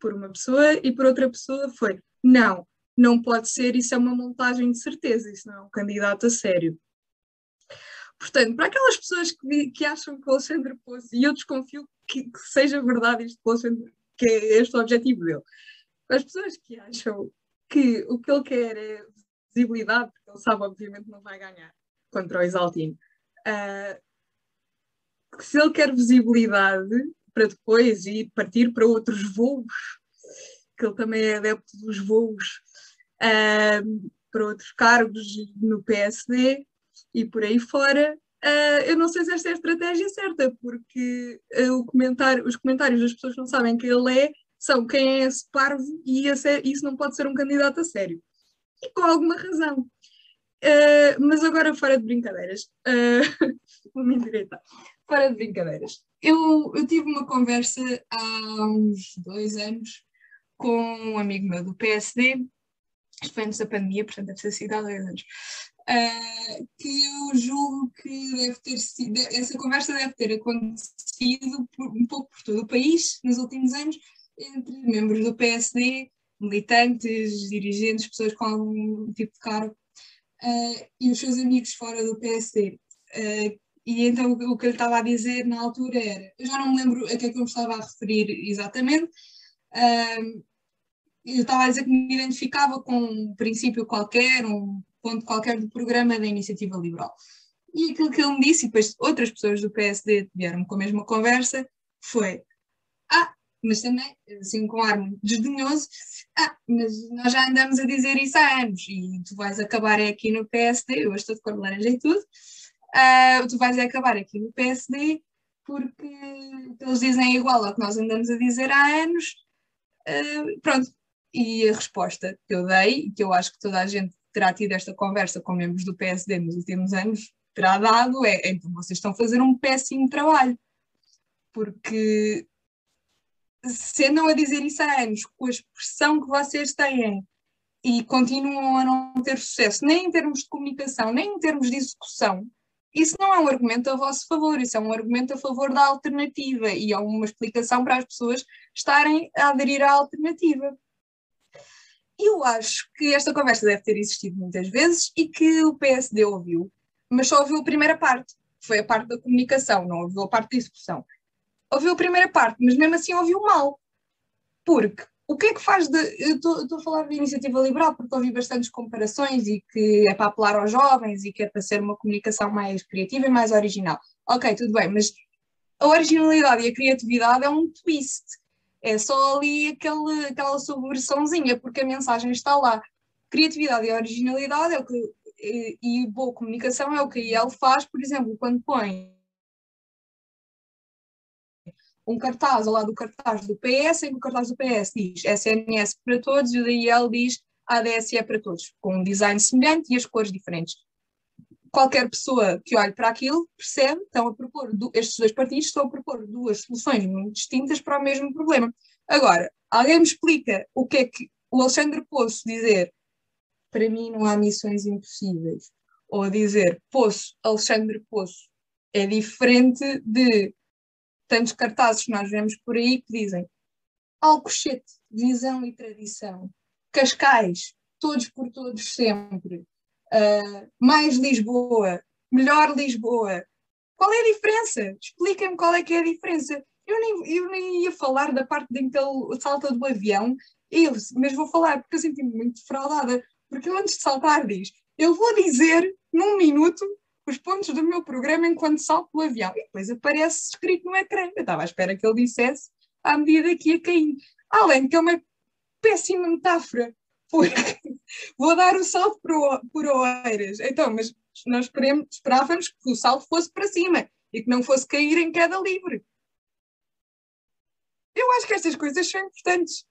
Por uma pessoa, e por outra pessoa foi não, não pode ser, isso é uma montagem de certeza, isso não é um candidato a sério. Portanto, para aquelas pessoas que, que acham que o Alexandre Poço, e eu desconfio que, que seja verdade isto que é este o objetivo dele, as pessoas que acham que o que ele quer é visibilidade, porque ele sabe, obviamente, não vai ganhar contra o Exaltino. Uh, se ele quer visibilidade para depois ir partir para outros voos, que ele também é adepto dos voos, uh, para outros cargos no PSD e por aí fora, uh, eu não sei se esta é a estratégia certa, porque comentário, os comentários das pessoas que não sabem quem ele é são quem é esse parvo e esse, isso não pode ser um candidato a sério e com alguma razão. Uh, mas agora, fora de brincadeiras, uh, vou me endireitar. Fora de brincadeiras, eu, eu tive uma conversa há uns dois anos com um amigo meu do PSD, isto foi antes da pandemia, portanto deve ter sido há dois anos, uh, que eu julgo que deve ter sido, essa conversa deve ter acontecido por, um pouco por todo o país nos últimos anos, entre membros do PSD militantes, dirigentes, pessoas com algum tipo de cargo, uh, e os seus amigos fora do PSD. Uh, eh, e então o que ele estava a dizer na altura era, eu já não me lembro a que é que eu me estava a referir exatamente, eu estava a dizer que me identificava com um princípio qualquer, um ponto qualquer do programa da Iniciativa Liberal. E aquilo que ele me disse, e depois outras pessoas do PSD vieram com a mesma conversa, foi: Ah, mas também, assim, com ar desdenhoso, ah, mas nós já andamos a dizer isso há anos e tu vais acabar aqui no PSD, eu estou de cor de laranja e tudo, uh, tu vais acabar aqui no PSD porque eles dizem é igual ao que nós andamos a dizer há anos. Uh, pronto, e a resposta que eu dei, que eu acho que toda a gente terá tido esta conversa com membros do PSD nos últimos anos, terá dado é, então vocês estão a fazer um péssimo trabalho. Porque se andam a dizer isso há anos, com a expressão que vocês têm e continuam a não ter sucesso, nem em termos de comunicação, nem em termos de execução, isso não é um argumento a vosso favor, isso é um argumento a favor da alternativa e é uma explicação para as pessoas estarem a aderir à alternativa. Eu acho que esta conversa deve ter existido muitas vezes e que o PSD ouviu, mas só ouviu a primeira parte, foi a parte da comunicação, não ouviu a parte da execução. Ouviu a primeira parte, mas mesmo assim ouviu mal. Porque o que é que faz de. Eu estou a falar de iniciativa liberal porque ouvi bastantes comparações e que é para apelar aos jovens e que é para ser uma comunicação mais criativa e mais original. Ok, tudo bem, mas a originalidade e a criatividade é um twist. É só ali aquele, aquela subversãozinha, porque a mensagem está lá. Criatividade e originalidade é o que. E, e boa comunicação é o que a IEL faz, por exemplo, quando põe um cartaz ao lado do cartaz do PS, em que o cartaz do PS diz SNS para todos e o da IEL diz ADSE para todos, com um design semelhante e as cores diferentes. Qualquer pessoa que olhe para aquilo percebe, estão a propor, estes dois partidos estão a propor duas soluções muito distintas para o mesmo problema. Agora, alguém me explica o que é que o Alexandre Poço dizer para mim não há missões impossíveis, ou dizer Poço, Alexandre Poço, é diferente de tantos cartazes que nós vemos por aí que dizem Alcochete, visão e tradição, Cascais, todos por todos sempre, uh, mais Lisboa, melhor Lisboa. Qual é a diferença? Expliquem-me qual é que é a diferença. Eu nem, eu nem ia falar da parte em que ele salta do avião, eu, mas vou falar porque eu senti-me muito defraudada, porque antes de saltar diz, eu vou dizer num minuto os pontos do meu programa enquanto salto do avião. E depois aparece escrito no ecrã. Eu estava à espera que ele dissesse à medida que ia caindo. Além que é uma péssima metáfora, porque vou dar o salto por, por Oeiras. Então, mas nós esperávamos que o salto fosse para cima e que não fosse cair em queda livre. Eu acho que estas coisas são importantes.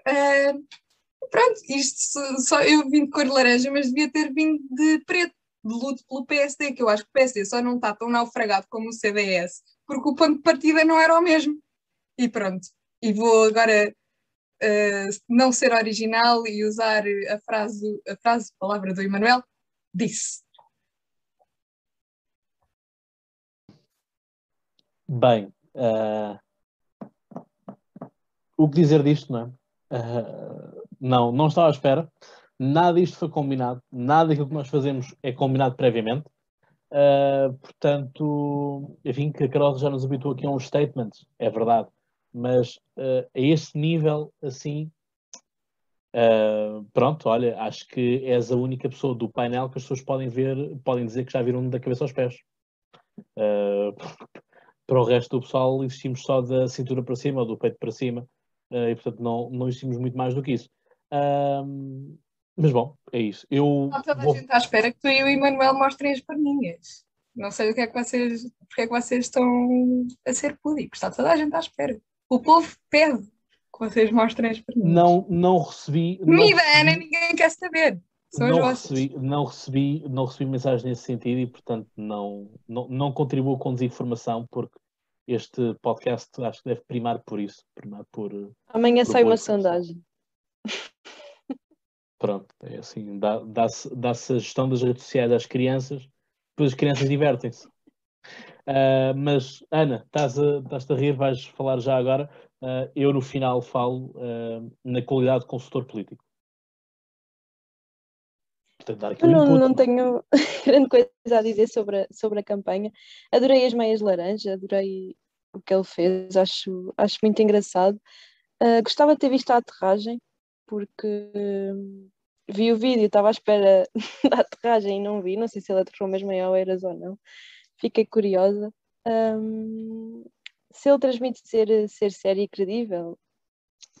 Uh, pronto, isto só eu vim de cor laranja, mas devia ter vindo de preto de luto pelo PSD, que eu acho que o PSD só não está tão naufragado como o CDS, porque o ponto de partida não era o mesmo. E pronto. E vou agora uh, não ser original e usar a frase, a frase, palavra do Emanuel, disse. Bem, uh, o que dizer disto, não é? Uh, não, não estava à espera. Nada disto foi combinado, nada daquilo que nós fazemos é combinado previamente. Uh, portanto, enfim, que a Carol já nos habituou aqui a uns statements, é verdade, mas uh, a esse nível, assim, uh, pronto, olha, acho que és a única pessoa do painel que as pessoas podem ver, podem dizer que já viram da cabeça aos pés. para o resto do pessoal, existimos só da cintura para cima ou do peito para cima, e portanto não, não existimos muito mais do que isso. Mas bom, é isso. Eu Não, toda vou... a gente à espera que tu e o Emanuel mostrem as perninhas. Não sei o que é que vocês, porque é que vocês estão a ser púdicos. Está toda a gente à espera. O povo pede que vocês mostrem as perninhas. Não, não recebi. Comida, Ana, ninguém quer saber. São não recebi, não, recebi, não recebi mensagem nesse sentido e, portanto, não, não, não contribuo com desinformação, porque este podcast acho que deve primar por isso. Primar por, Amanhã por sai uma sondagem. Pronto, é assim, dá-se dá, dá a gestão das redes sociais às crianças, depois as crianças divertem-se. Uh, mas, Ana, estás a, estás a rir, vais falar já agora. Uh, eu, no final, falo uh, na qualidade de consultor político. Portanto, não, não tenho grande coisa a dizer sobre a, sobre a campanha. Adorei as meias laranja, adorei o que ele fez, acho, acho muito engraçado. gostava de ter visto a aterragem, porque hum, vi o vídeo, estava à espera da aterragem e não vi, não sei se ele aterrou mesmo em Oeiras ou não. Fiquei curiosa. Um, se ele transmite ser, ser sério e credível,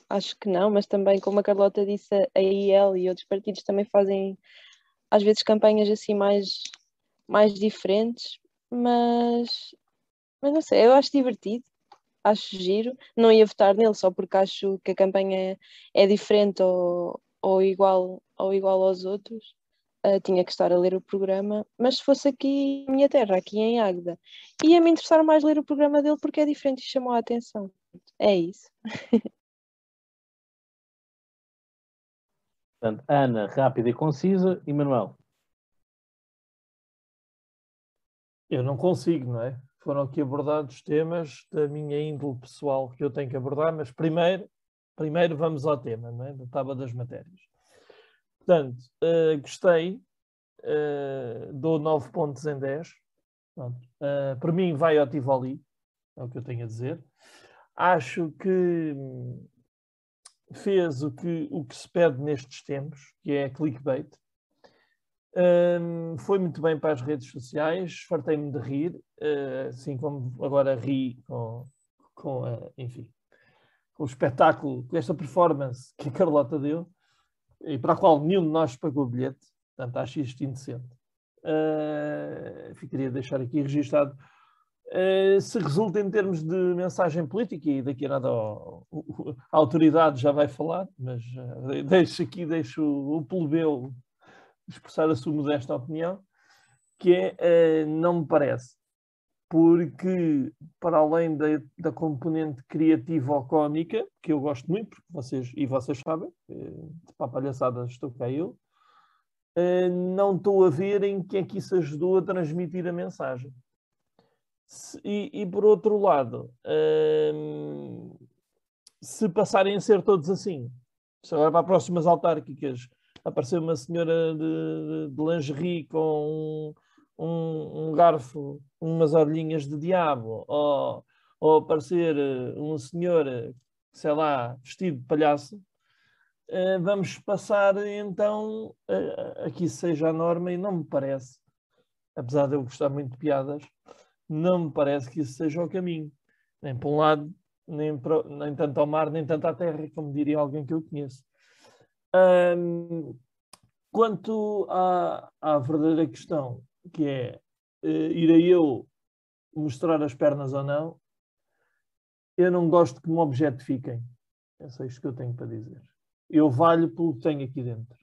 acho que não, mas também, como a Carlota disse, a IEL e outros partidos também fazem às vezes campanhas assim mais, mais diferentes, mas Mas não sei, eu acho divertido, acho giro. Não ia votar nele só porque acho que a campanha é, diferente ou, ou, igual, ou igual aos outros. Uh, tinha que estar a ler o programa, mas se fosse aqui em minha terra, aqui em Águeda, ia-me interessar mais ler o programa dele porque é diferente e chamou a atenção. É isso. Portanto, Ana, rápida e concisa, e Manuel. Eu não consigo, não é? Foram aqui abordados temas da minha índole pessoal que eu tenho que abordar, mas primeiro, primeiro vamos ao tema, não é? Da tábua das matérias. Portanto, uh, gostei, uh, dou 9 pontos em 10. Pronto. Uh, para mim, vai ao Tivoli, é o que eu tenho a dizer. Acho que fez o que, o que se pede nestes tempos, que é clickbait. Um, foi muito bem para as redes sociais, fartei-me de rir, uh, assim como agora ri com, com uh, enfim, com o espetáculo, com esta performance que a Carlota deu, e para a qual nenhum de nós pagou o bilhete, portanto acho isto indecente. Uh, ficaria a deixar aqui registado eh, se resulta em termos de mensagem política, e daqui a nada a autoridade já vai falar, mas uh, deixo aqui, deixo o plebeu expressar a sua modesta opinião, que é, uh, não me parece, porque para além da, da componente criativa ou cómica, que eu gosto muito, porque vocês, e vocês sabem, para a palhaçada estou cá eu, não estou a ver em que é que isso ajudou a transmitir a mensagem. E, e, por outro lado, hum, se passarem a ser todos assim, se agora para as próximas autárquicas aparecer uma senhora de, de lingerie com um, um, um, garfo, umas orelhinhas de diabo, ou, ou aparecer eh, uma senhora, sei lá, vestido de palhaço, uh, vamos passar então a, a que isso seja a norma e não me parece, apesar de eu gostar muito de piadas, não me parece que isso seja o caminho. Nem para um lado, nem, para, nem tanto ao mar, nem tanto à terra, como diria alguém que eu conheço. Um, quanto à, à verdadeira questão, que é uh, irei eu mostrar as pernas ou não, eu não gosto que me objetifiquem. É só isto que eu tenho para dizer. Eu valho pelo que tenho aqui dentro.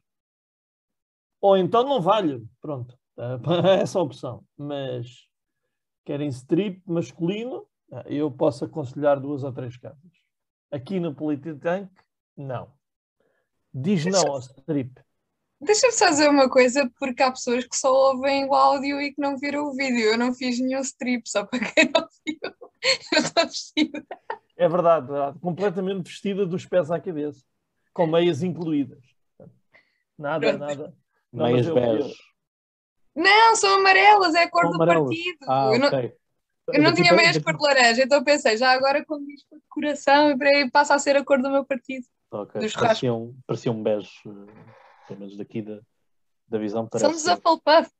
Ou então não valho. Pronto. É essa a opção. Mas querem strip masculino, eu posso aconselhar duas ou três casas. Aqui no Polititank, não. Diz não ao strip. Deixa-me só dizer uma coisa, porque há pessoas que só ouvem o áudio e que não viram o vídeo. Eu não fiz nenhum strip, só para quem não viu. Eu estou vestida. É verdade, verdade, completamente vestida dos pés à cabeça, com meias incluídas. Nada, Pronto. nada. Meias bege. Não, são amarelas, é a cor são do amarelas. partido. Ah, eu não, okay. eu não tinha meias cor de laranja, então pensei, já agora com isto de coração, passa a ser a cor do meu partido. Ok, parecia um, parecia um beijo, pelo menos daqui da, da visão. Parece Somos a Hufflepuff.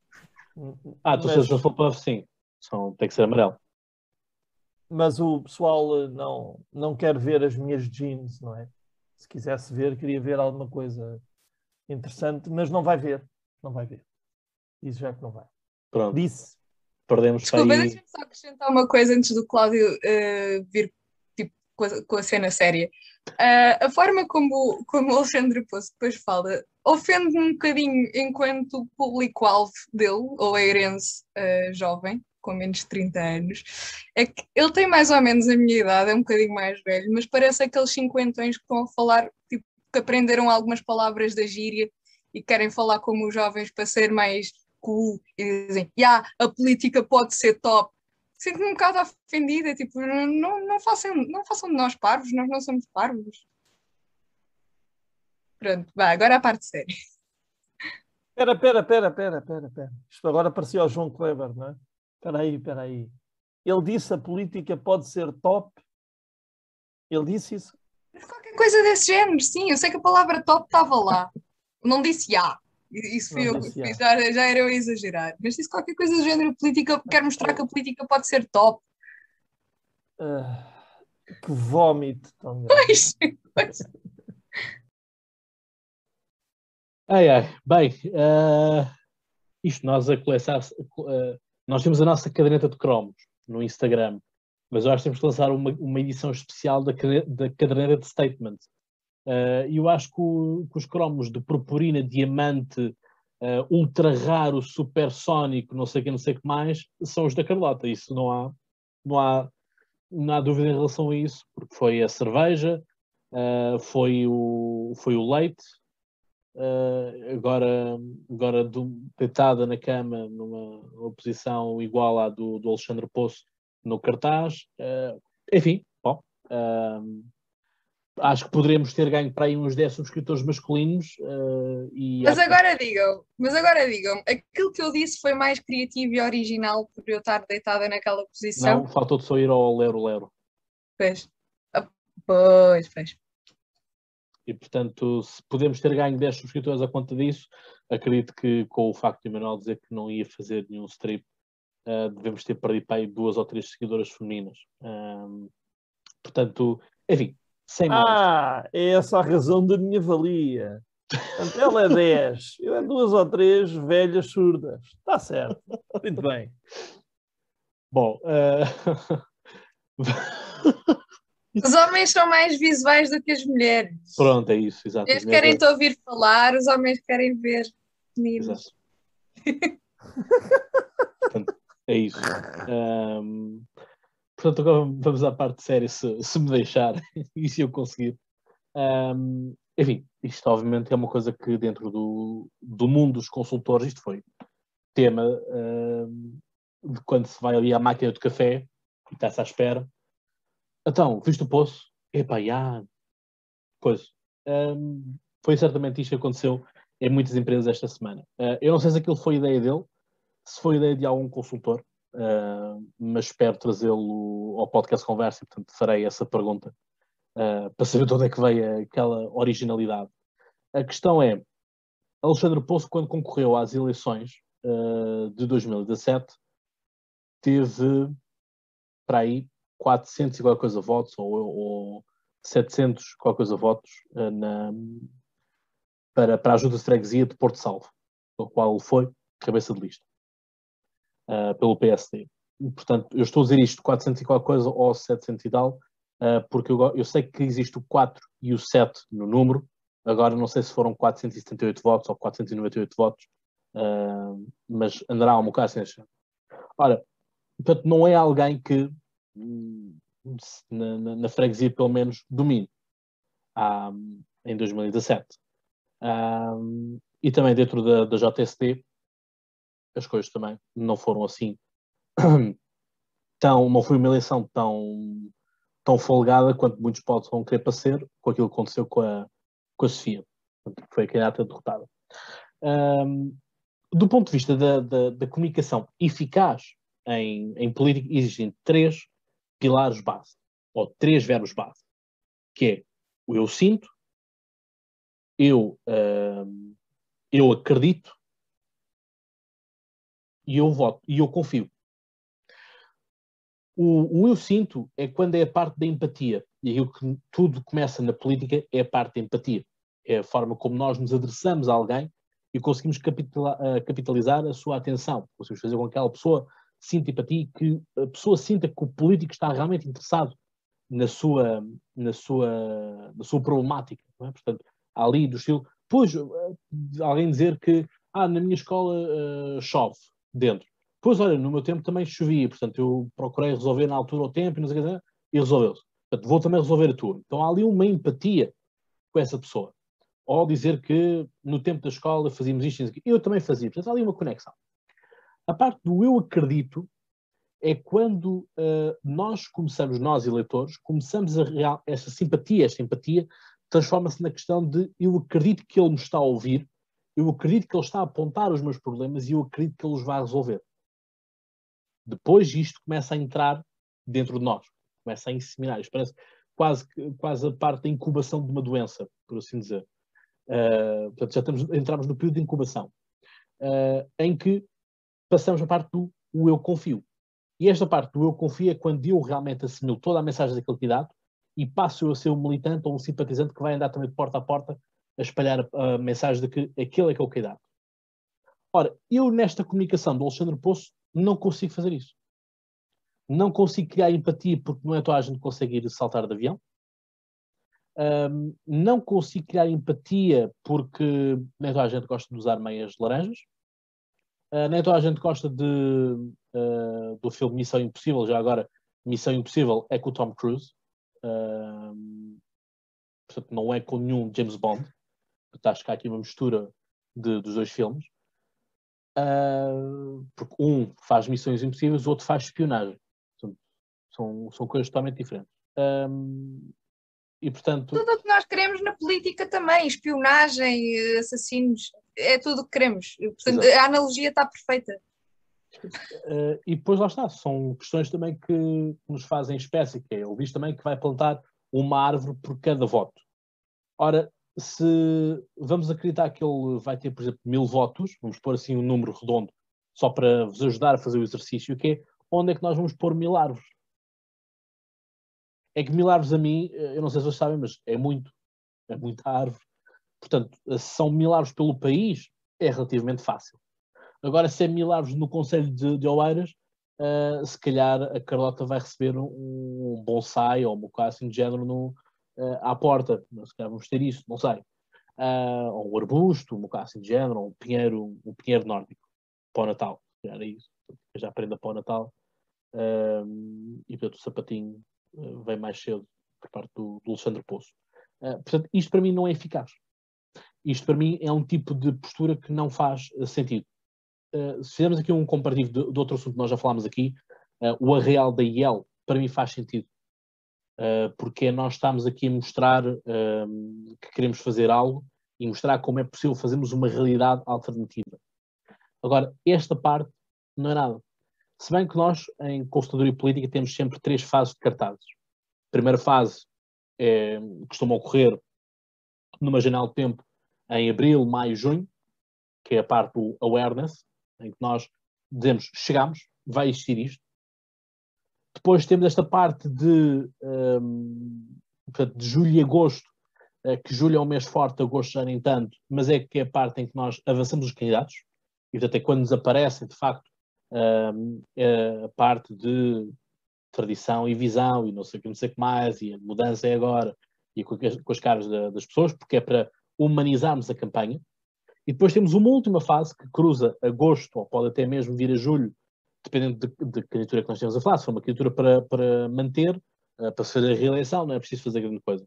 Ah, tu Mas... a Hufflepuff, sim. São, tem que ser amarelo. Mas o pessoal eh, não, não quer ver as minhas jeans, não é? Se quisesse ver, queria ver alguma coisa interessante, mas não vai ver. Não vai ver. Isso já que não vai. Pronto. Disse. Perdemos Desculpa, aí... deixa-me só acrescentar uma coisa antes do Cláudio uh, vir com, a, cena séria. Uh, a forma como, como o Alexandre Poço depois fala ofende-me um bocadinho enquanto público-alvo dele, ou eirense uh, jovem, com menos de 30 anos, é que ele tem mais ou menos a minha idade, é um bocadinho mais velho, mas parece aqueles cinquentões que estão a falar, tipo, que aprenderam algumas palavras da gíria e querem falar como os jovens para ser mais cool e dizem, yeah, a política pode ser top. Sinto-me um bocado ofendida, tipo, não, não, façam, não façam de nós parvos, nós não somos parvos. Pronto, vá, agora a parte séria. Espera, espera, espera, espera, espera, espera. Isto agora parecia o João Kleber, não é? Espera aí, espera aí. Ele disse a política pode ser top. Ele disse isso? Qualquer coisa desse género, sim. Eu sei que a palavra top estava lá. Não disse já. Isso fui eu, já, já era eu a exagerar. Mas disse qualquer coisa do género política, quero mostrar que a política pode ser top. Uh, que vómito grande. Pois, pois. Ai, ai. Bem, uh, isto nós a coleçar, uh, nós temos a nossa caderneta de cromos no Instagram. mas eu acho que temos que lançar uma, uma edição especial da, da caderneta de statement. Uh, e eu acho que, o, que, os cromos de purpurina, diamante, uh, ultra raro, supersónico, não sei o que, não sei o que mais, são os da Carlota. Isso não há, não há, não há dúvida em relação a isso, porque foi a cerveja, uh, foi, o, foi o leite, uh, agora, agora do, deitada na cama numa posição igual à do, do Alexandre Poço no cartaz. Uh, enfim, bom, acho que poderemos ter ganho para aí uns 10 subscritores masculinos. Uh, e mas agora que... digam, mas agora digam, aquilo que eu disse foi mais criativo e original por eu estar deitada naquela posição. Não, faltou-te só ir ao Lero Lero. Pois, ah, pois, pois. E portanto, se podemos ter ganho 10 subscritores a conta disso, acredito que com o facto de Emanuel dizer que não ia fazer nenhum strip, uh, devemos ter perdido para aí duas ou três seguidoras femininas. Um, portanto, enfim, sem mais. Ah, é essa a razão da minha valia. Portanto, ela é 10, eu é duas ou três velhas surdas. Está certo. Muito bem. Bom, uh... Os homens são mais visuais do que as mulheres. Pronto, é isso, exato. Eles querem te ouvir falar, os homens querem ver meninos. Portanto, é isso. Um, portanto, agora vamos à parte séria, se, se me deixar e se eu conseguir. Um, enfim, isto obviamente é uma coisa que dentro do, do mundo dos consultores, isto foi tema um, de quando se vai ali à máquina de café e está-se à espera então, viste o poço? Epá, já. Pois. Um, foi certamente isto que aconteceu em muitas empresas esta semana. Uh, eu não sei se aquilo foi ideia dele, se foi ideia de algum consultor, mas espero trazê-lo ao podcast Conversa e, portanto, farei essa pergunta uh, para saber de onde é que veio aquela originalidade. A questão é, Alexandre Poço, quando concorreu às eleições de 2017, teve para aí 400 e qualquer coisa votos, ou, ou 700 qualquer coisa votos na, para, para a ajuda de freguesia de Porto Salvo, o qual foi cabeça de lista uh, pelo PSD. Portanto, eu estou a dizer isto, 400 e qualquer coisa ou 700 e tal, uh, porque eu, eu, sei que existe o 4 e o 7 no número, agora não sei se foram 478 votos ou 498 votos, mas andará um bocado assim. Ora, portanto, não é alguém que na, na, na freguesia, pelo menos, domine em 2017. Um, e também dentro da, da JST, as coisas também não foram assim tão, não foi uma eleição tão, tão folgada quanto muitos possam querer para ser, com aquilo que aconteceu com a, com a Sofia, que foi a candidata derrotada. Um, do ponto de vista da, da, da comunicação eficaz em, em política, existem três pilares base, ou três verbos base, que é o eu sinto, eu, eu acredito e eu voto, e eu confio. O, o, eu sinto é quando é a parte da empatia. E aquilo que tudo começa na política é a parte da empatia. É a forma como nós nos adressamos a alguém e conseguimos capitalizar a sua atenção. Conseguimos fazer com que aquela pessoa sinta empatia, que a pessoa sinta que o político está realmente interessado na sua, na sua, na sua problemática. É? Portanto, ali do estilo, pois, eh, alguém dizer que ah, na minha escola uh, chove dentro. Pois, olha, no meu tempo também chovia, portanto, eu procurei resolver na altura o tempo e não sei o que, e resolveu-se. Portanto, vou também resolver a tua. Então, há ali uma empatia com essa pessoa. Ou dizer que no tempo da escola fazíamos isto e aquilo. Eu também fazia. Portanto, há ali uma conexão. A parte do eu acredito é quando uh, nós começamos, nós eleitores, começamos a real, esta simpatia, esta empatia, transforma-se na questão de eu acredito que ele me está a ouvir, eu acredito que ele está a apontar os meus problemas e eu acredito que ele os vai resolver. Depois isto começa a entrar dentro de nós, começa a inseminar. Isto parece quase, quase a parte da incubação de uma doença, por assim dizer. Uh, portanto, já estamos, entramos no período de incubação, uh, em que passamos a parte do eu confio. E esta parte do eu confio é quando eu realmente assimilo toda a mensagem daquele candidato e passo a ser um militante ou um simpatizante que vai andar também de porta a porta a espalhar a, mensagem de que aquele é que é o candidato. Ora, eu nesta comunicação do Alexandre Poço não consigo fazer isso. não consigo criar empatia porque não é toda a gente que consegue ir saltar de avião. Um, não consigo criar empatia porque nem toda a gente gosta de usar meias laranjas. Uh, nem toda a gente gosta de, uh, do filme Missão Impossível. Já agora, Missão Impossível é com o Tom Cruise. Uh, portanto, não é com nenhum James Bond. Portanto, acho que há aqui uma mistura de, dos dois filmes. porque um faz missões impossíveis, o outro faz espionagem. Portanto, são, são coisas totalmente diferentes. Um, e, portanto... Tudo o que nós queremos na política também, espionagem, assassinos, é tudo o que queremos. Portanto, a analogia está perfeita. Uh, e depois lá está, são questões também que nos fazem espécie, que é, ele diz também que vai plantar uma árvore por cada voto. Ora, se vamos acreditar que ele vai ter, por exemplo, mil votos, vamos pôr assim um número redondo, só para vos ajudar a fazer o exercício, que é onde é que nós vamos pôr mil árvores? É que mil árvores a mim, eh, eu não sei se vocês sabem, mas é muito. É muita árvore. Portanto, se são mil árvores pelo país, é relativamente fácil. Agora, se é mil árvores no Conselho de, de Oeiras, uh, se calhar a Carlota vai receber um, bonsai ou um coisa assim de género no, uh, à porta. Se calhar vamos ter isso, não sei. Uh, ou um arbusto, um assim de género, ou um pinheiro, um pinheiro nórdico para o Natal. Calhar é isso. Já aprenda para o Natal. Uh, e portanto o sapatinho uh, vem mais cedo por parte do, do Alexandre Poço. Portanto, isto para mim não é eficaz. Isto para mim é um tipo de postura que não faz sentido. se fizermos aqui um comparativo de, de, outro assunto que nós já falámos aqui, o arreal da IEL, para mim faz sentido. Porque nós estamos aqui a mostrar que queremos fazer algo e mostrar como é possível fazermos uma realidade alternativa. Agora, esta parte não é nada. Se bem que nós, em consultadoria política, temos sempre três fases de cartazes. A primeira fase é, costuma ocorrer numa janela de tempo em abril, maio, junho, que é a parte do awareness, em que nós dizemos chegamos, vai existir isto. Depois temos esta parte de, um, de julho e agosto, eh, que julho é um mês forte, agosto já nem tanto, mas é que é a parte em que nós avançamos os candidatos, e portanto é quando nos aparecem de facto a parte de tradição e visão e não sei não sei o que mais, e a mudança é agora, e com, com as caras da, das pessoas, porque é para humanizarmos a campanha. E depois temos uma última fase que cruza agosto, ou pode até mesmo vir a julho, dependendo de, de candidatura que nós temos a falar. Se for uma candidatura para, para manter, uh, para fazer a reeleição, não é preciso fazer grande coisa.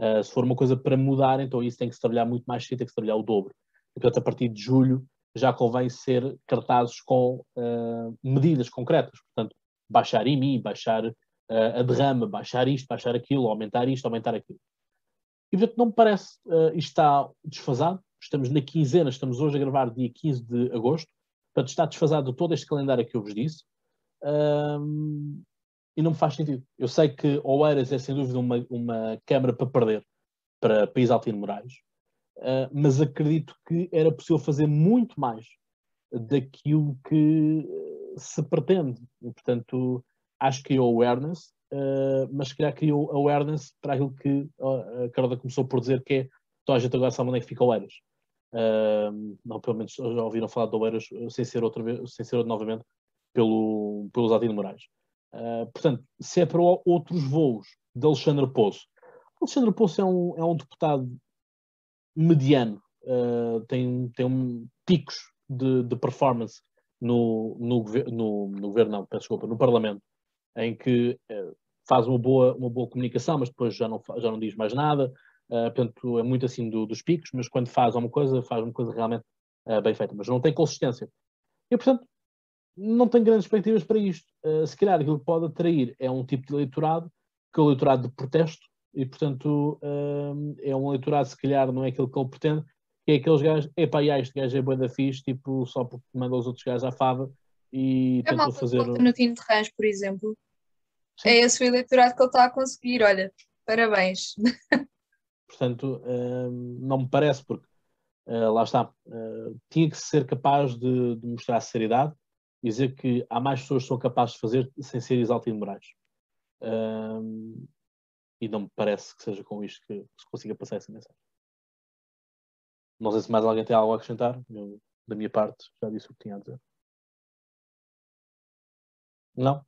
Uh, se for uma coisa para mudar, então isso tem que se trabalhar muito mais cedo, tem que se trabalhar o dobro. E, portanto, a partir de julho já convém ser cartazes com uh, medidas concretas. Portanto, baixar IMI, baixar a derrama, baixar isto, baixar aquilo, aumentar isto, aumentar aquilo. E, portanto, não me parece uh, está desfasado. Estamos na quinzena, estamos hoje a gravar dia 15 de agosto. Portanto, está desfasado todo este calendário que eu vos disse. Um, e não me faz sentido. Eu sei que Oeiras é, sem dúvida, uma, uma câmara para perder para País Altino Moraes. Uh, mas acredito que era possível fazer muito mais daquilo que se pretende. E, portanto, acho que criou awareness, uh, mas se calhar criou awareness para aquilo que a Carla começou por dizer que é toda a gente agora sabe onde é que fica Oeiras. Não, pelo menos já ouviram falar do Oeiras sem ser, outra vez, sem ser novamente pelo, pelo Zadino Moraes. Uh, portanto, se é para outros voos de Alexandre Poço, Alexandre Poço é um, é um deputado mediano, uh, tem, tem um, picos de, de performance no, no, no, no, governo, não, peço desculpa, no Parlamento, em que uh, faz uma boa, uma boa comunicação, mas depois já não, já não diz mais nada. Uh, portanto, é muito assim do, dos picos, mas quando faz uma coisa, faz uma coisa realmente uh, bem feita, mas não tem consistência. E, portanto, não tenho grandes expectativas para isto. Uh, se calhar aquilo que pode atrair é um tipo de eleitorado, que é o eleitorado de protesto, e portanto é um eleitorado, se calhar não é aquilo que ele pretende, que é aqueles gajos, epá, já, este gajo é boa da fixe, tipo, só porque manda os outros gajos à fava e é tentou fazer... no Tino de Rãs, por exemplo. Sim. É esse o eleitorado que ele está a conseguir, olha, parabéns. Portanto, um, não me parece, porque uh, lá está, uh, tinha que ser capaz de, de mostrar seriedade e dizer que há mais pessoas que são capazes de fazer sem ser exaltino morais. Um, e não me parece que seja com isto que se consiga passar essa mensagem. Não sei se mais alguém tem algo a acrescentar. Eu, da minha parte, já disse o que tinha a dizer. Não?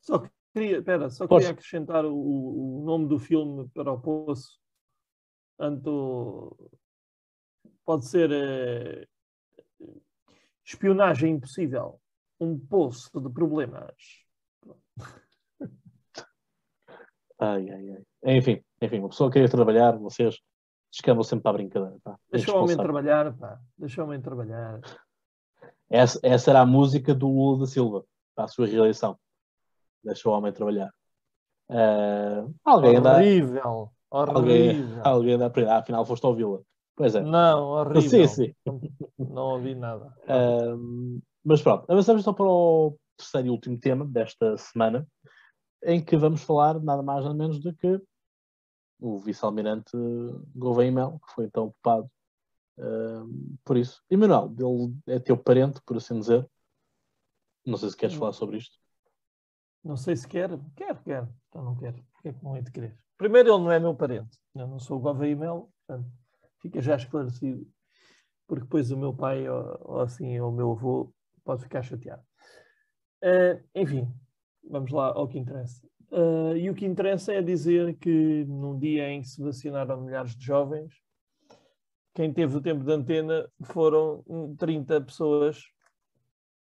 Só queria, espera, só queria acrescentar o, o, nome do filme para o poço. Portanto, pode ser eh, Espionagem Impossível. Um poço de problemas. Ai, ai, ai. Enfim, enfim, uma pessoa queria trabalhar, vocês descambam sempre para a brincadeira. Pá. Deixa o homem trabalhar, pá. Deixa o homem trabalhar. Essa, essa era a música do Lula da Silva, para a sua reeleição. Deixa o homem trabalhar. Uh, alguém horrível, anda... horrível. Alguém, alguém anda a ah, afinal foste ouvi-la. Pois é. Não, horrível. Sim, sim. Não ouvi nada. Uh, mas pronto, avançamos então para o terceiro e último tema desta semana, em que vamos falar nada mais nada menos do que o vice-almirante Gouveia Mel, que foi então ocupado uh, por isso. E Manuel, ele é teu parente, por assim dizer. Não sei se queres falar sobre isto. Não sei se quer. Quer, quer. Então não quero. Porquê é que não hei de querer? Primeiro, ele não é meu parente. Eu não sou o Gouveia Mel, portanto, fica já esclarecido. Porque depois o meu pai, ou, ou assim, ou o meu avô, pode ficar chateado. Uh, enfim, vamos lá ao que interessa. Uh, e o que interessa é dizer que num dia em que se vacinaram milhares de jovens, quem teve o tempo de antena foram 30 pessoas,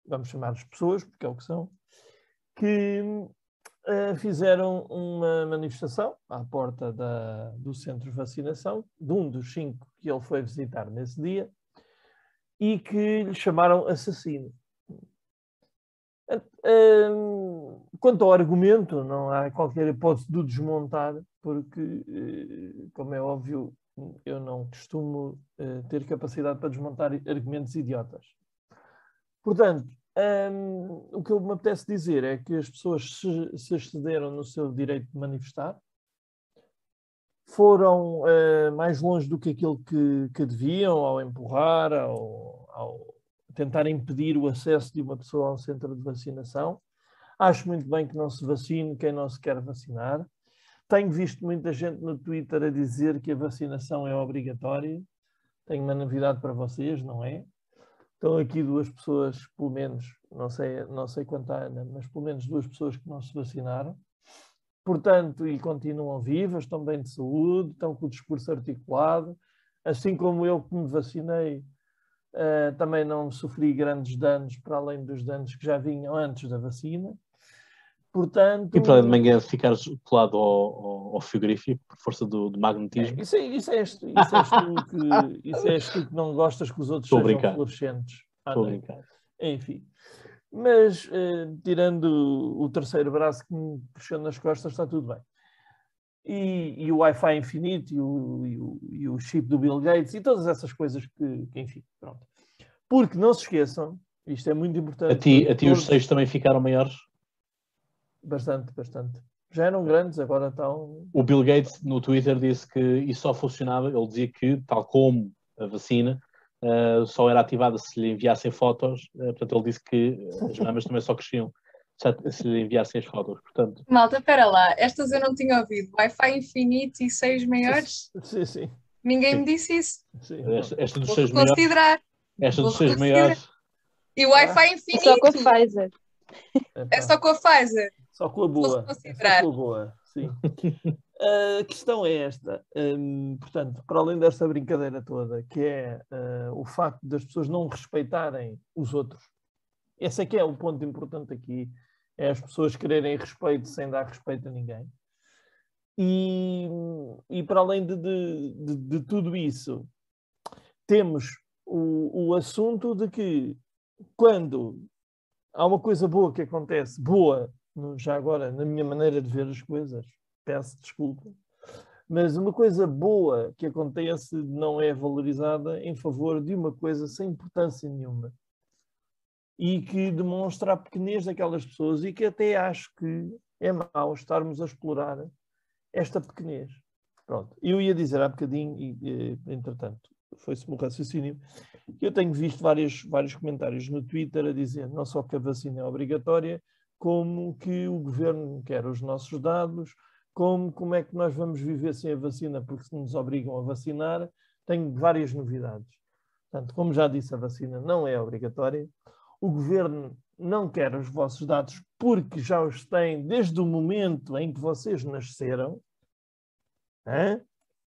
vamos chamar-lhes pessoas, porque é o que são, que uh, fizeram uma manifestação à porta da, do centro de vacinação, de um dos cinco que ele foi visitar nesse dia, e que lhe chamaram assassino. Quanto ao argumento, não há qualquer hipótese de desmontar, porque, eh, como é óbvio, eu não costumo eh, ter capacidade para desmontar argumentos idiotas. Portanto, um, o que eu me apetece dizer é que as pessoas se, se excederam no seu direito de manifestar, foram uh, mais longe do que aquilo que, que deviam ao empurrar, ao, ao tentar impedir o acesso de uma pessoa ao centro de vacinação. Acho muito bem que não se vacine quem não se quer vacinar. Tenho visto muita gente no Twitter a dizer que a vacinação é obrigatória. Tenho uma novidade para vocês, não é? Estão aqui duas pessoas, pelo menos, não sei, não sei quanto a Ana, mas pelo menos duas pessoas que não se vacinaram. Portanto, e continuam vivas, estão bem de saúde, estão com o discurso articulado. Assim como eu que me vacinei, Uh, também não sofri grandes danos, para além dos danos que já vinham antes da vacina. Portanto, e para de manhã ficar colado ao, ao, frigorífico por força do, do magnetismo. É, isso, é, isso, é, isso, és tu que, isso és tu que não gostas que os outros Estou sejam fluorescentes. Estou a brincar. Enfim. Mas, uh, tirando o terceiro braço que me puxou nas costas, está tudo bem e, e o Wi-Fi infinito e o, e, o, e o, chip do Bill Gates e todas essas coisas que, que, enfim, pronto. Porque não se esqueçam, isto é muito importante. A ti, a ti todos... os seis também ficaram maiores? Bastante, bastante. Já eram grandes, agora estão. O Bill Gates no Twitter disse que isso só funcionava, ele dizia que, tal como a vacina, uh, só era ativada se lhe enviassem fotos, uh, portanto ele disse que as mamas também só cresciam se lhe enviassem as fotos, portanto. Malta, espera lá, estas eu não tinha ouvido. Wi-Fi infinito e seis maiores? Sim, sim. Ninguém sim. me disse isso. Sim. Esta, esta dos seis maiores. considerar. Esta dos seis maiores. E o Wi-Fi infinito? Só com a Pfizer. É só com a Pfizer. Só com a boa. Só com a boa, sim. a questão é esta, um, portanto, para além desta brincadeira toda, que é uh, o facto das pessoas não respeitarem os outros, esse é que é o ponto importante aqui, é as pessoas quererem respeito sem dar respeito a ninguém. E, e para além de, de, de, de tudo isso, temos o, o assunto de que quando há uma coisa boa que acontece, boa, já agora, na minha maneira de ver as coisas, peço desculpa, mas uma coisa boa que acontece não é valorizada em favor de uma coisa sem importância nenhuma e que demonstra a pequenez daquelas pessoas e que até acho que é mau estarmos a explorar esta pequenez. Pronto, eu ia dizer há bocadinho, e, entretanto, foi-se o raciocínio, que eu tenho visto vários, vários comentários no Twitter a dizer não só que a vacina é obrigatória, como que o governo quer os nossos dados, como, como é que nós vamos viver sem a vacina porque se nos obrigam a vacinar. Tenho várias novidades. Portanto, como já disse, a vacina não é obrigatória. o governo não quer os vossos dados porque já os tem desde o momento em que vocês nasceram. Hã?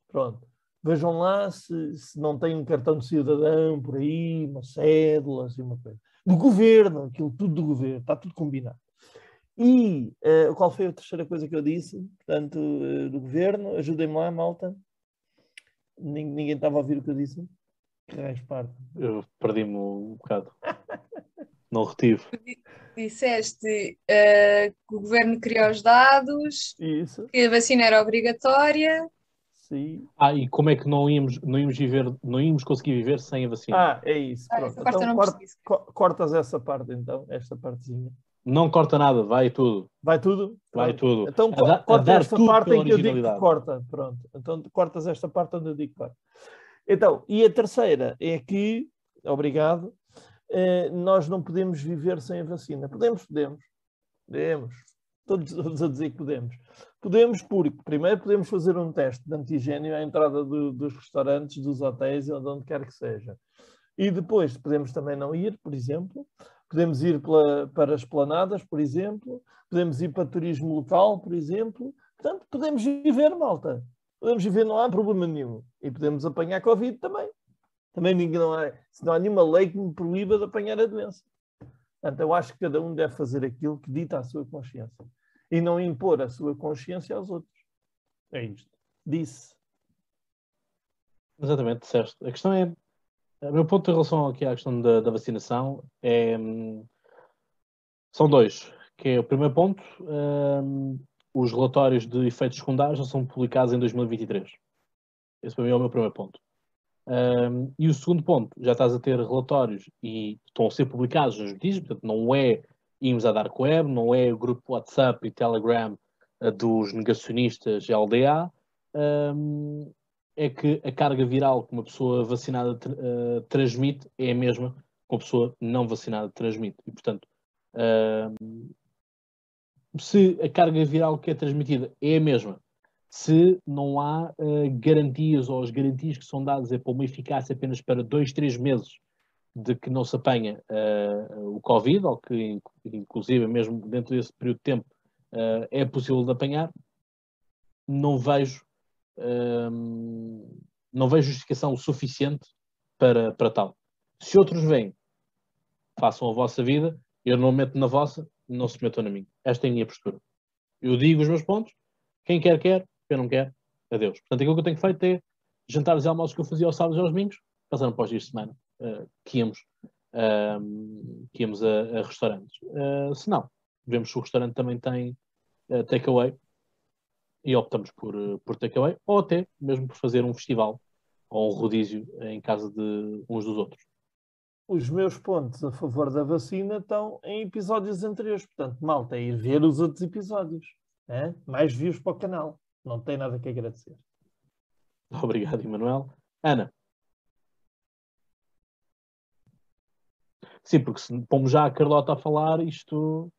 Pronto. Vejam lá se, se não tem um cartão de cidadão por aí, uma cédula, assim, uma coisa. Do governo, aquilo tudo do governo, está tudo combinado. E uh, qual foi a terceira coisa que eu disse? Portanto, uh, do governo, ajudem-me lá, malta. Ninguém, ninguém estava a ouvir o que eu disse. Que raios parte. Eu perdi-me um bocado. Não retive. Disseste uh, que o governo criou os dados, Isso. que a vacina era obrigatória. Sim. Ah, e como é que não íamos, não íamos, viver, não íamos conseguir viver sem a vacina? Ah, é isso. Ah, Então cortas essa parte, então, esta partezinha. Não corta nada, vai tudo. Vai tudo? Vai Pronto. tudo. Então A corta esta parte em que eu digo que corta. Pronto. Então cortas esta parte onde eu digo que corta. Então, e a terceira é que, obrigado, eh, nós não podemos viver sem a vacina. Podemos, podemos. Podemos. Todos, todos a dizer que podemos. Podemos porque, primeiro, podemos fazer um teste de antigênio à entrada do- dos restaurantes, dos hotéis, ou de onde quer que seja. E depois podemos também não ir, por exemplo. Podemos ir pela- para as planadas, por exemplo. Podemos ir para turismo local, por exemplo. Portanto, podemos viver, malta. Podemos viver, não há problema nenhum. E podemos apanhar Covid também. Também ninguém não há, se não há nenhuma lei que me proíba de apanhar a doença. Portanto, eu acho que cada um deve fazer aquilo que dita a sua consciência. E não impor a sua consciência aos outros. É isto. Disse. Exatamente, disseste. A questão é, o meu ponto em relação aqui à questão da, da vacinação é, são dois, que é o primeiro ponto, hum, os relatórios de efeitos secundários já são publicados em 2023. Esse para mim é o meu primeiro ponto. Hum, e o segundo ponto, já estás a ter relatórios e estão a ser publicados nas notícias, portanto não é irmos à Dark Web, não é o grupo WhatsApp e Telegram eh, dos negacionistas LDA, hum, é que a carga viral que uma pessoa vacinada eh, transmite é a mesma que uma pessoa não vacinada transmite. E, portanto, hum, se a carga viral que é transmitida é a mesma, se não há eh, garantias ou as garantias que são dadas é para uma eficácia apenas para dois, três meses de que não se apanha eh, o Covid, ou que in- inclusive mesmo dentro desse período de tempo eh, é possível de apanhar, não vejo hum, não vejo justificação suficiente para, para tal. Se outros vêm, façam a vossa vida, eu não meto na vossa, não se metam na minha. Esta é a minha postura. Eu digo os meus pontos, quem quer, quer, quem não quer, adeus. Portanto, aquilo que eu tenho feito é jantares e almoços que eu fazia aos sábados e aos domingos, passaram para os dias de semana, eh, que íamos, hum, que íamos a, a restaurantes. Eh, se não, vemos se o restaurante também tem eh, takeaway, e optamos por, eh, por takeaway, ou até mesmo por fazer um festival ou um rodízio em casa de uns dos outros. Os meus pontos a favor da vacina estão em episódios anteriores. Portanto, malta, é ir ver os outros episódios. né? Mais views para o canal. Não tem nada que agradecer. Obrigado, Emanuel. Ana. Sim, porque se pomos já a Carlota a falar, isto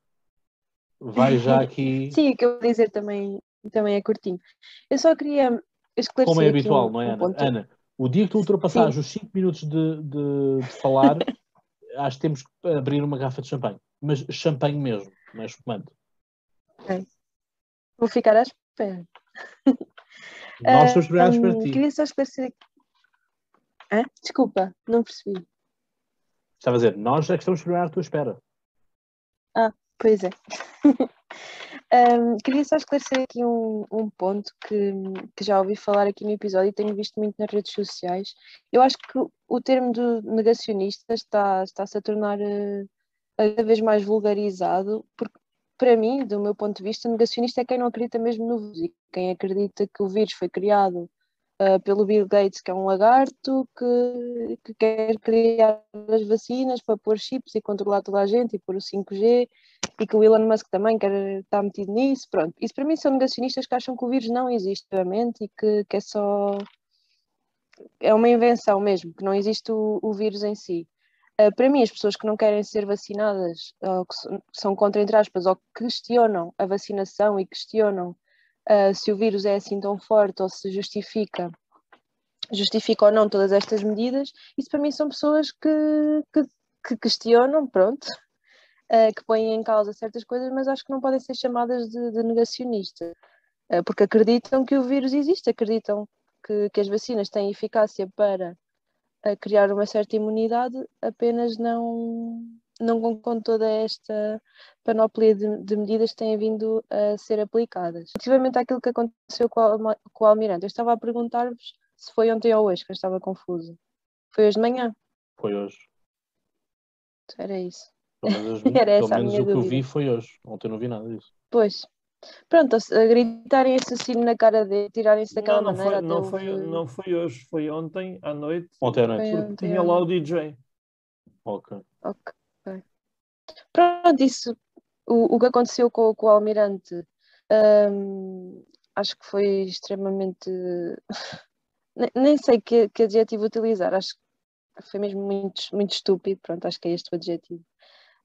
vai já aqui, Sim, o que eu vou dizer também, também é curtinho. Eu só queria esclarecer como é habitual, um- não é, um Ana? ponto. Ana, o dia que tu ultrapassares os 5 minutos de, de- de falar, acho que temos que abrir uma garrafa de champanhe. Mas champanhe mesmo, não é espumante. Vou ficar à espera. Nós estamos preparados Hum, para ti. Queria só esclarecer aqui. Hã? Desculpa, não percebi. Estava a dizer, nós é que estamos preparados à tua espera. Pois é. Hum, queria só esclarecer aqui um, um ponto que, que já ouvi falar aqui no episódio e tenho visto muito nas redes sociais. Eu acho que o- termo do negacionista está, está-se a tornar eh, cada vez mais vulgarizado, porque para mim, do meu ponto de vista, negacionista é quem não acredita mesmo no vírus, e quem acredita que o vírus foi criado ah, pelo Bill Gates, que é um lagarto, que, que quer criar as vacinas para pôr chips e controlar toda a gente e pôr o 5G e que o Elon Musk também quer estar metido nisso, pronto. Isso para mim são negacionistas que acham que o vírus não existe realmente e que, que é só é uma invenção mesmo, que não existe o, o vírus em si. Uh, para mim, as pessoas que não querem ser vacinadas, ou que são- contra, entre aspas, ou que questionam a vacinação e questionam uh, se o vírus é assim tão forte ou se justifica, justifica ou não todas estas medidas, isso para mim são pessoas que, que que questionam, pronto, uh, que põem em causa certas coisas, mas acho que não podem ser chamadas de, de negacionistas, uh, porque acreditam que o vírus existe, acreditam que, que as vacinas têm eficácia para uh, criar uma certa imunidade, apenas não, não com toda esta panóplia de, de, medidas que têm vindo a ser aplicadas. Relativamente àquilo que aconteceu com o, com o Almirante, eu estava a perguntar-vos se foi ontem ou hoje, que eu estava confusa. Foi hoje de manhã? Foi hoje. Era isso. Pelo menos, pelo menos o que eu vi foi hoje. Ontem não vi nada disso. Pois. Pronto, a gritarem assassino na cara dele, tirarem-se daquela não, não maneira. Foi, não, foi, não foi hoje, foi ontem à noite. Ontem à noite. Ontem, tinha lá o DJ. Ok. Ok. Pronto, isso, o, o que aconteceu com, com o Almirante, hum, acho que foi extremamente. nem sei que, que adjetivo utilizar, acho que foi mesmo muito, muito estúpido. Pronto, acho que é este o adjetivo.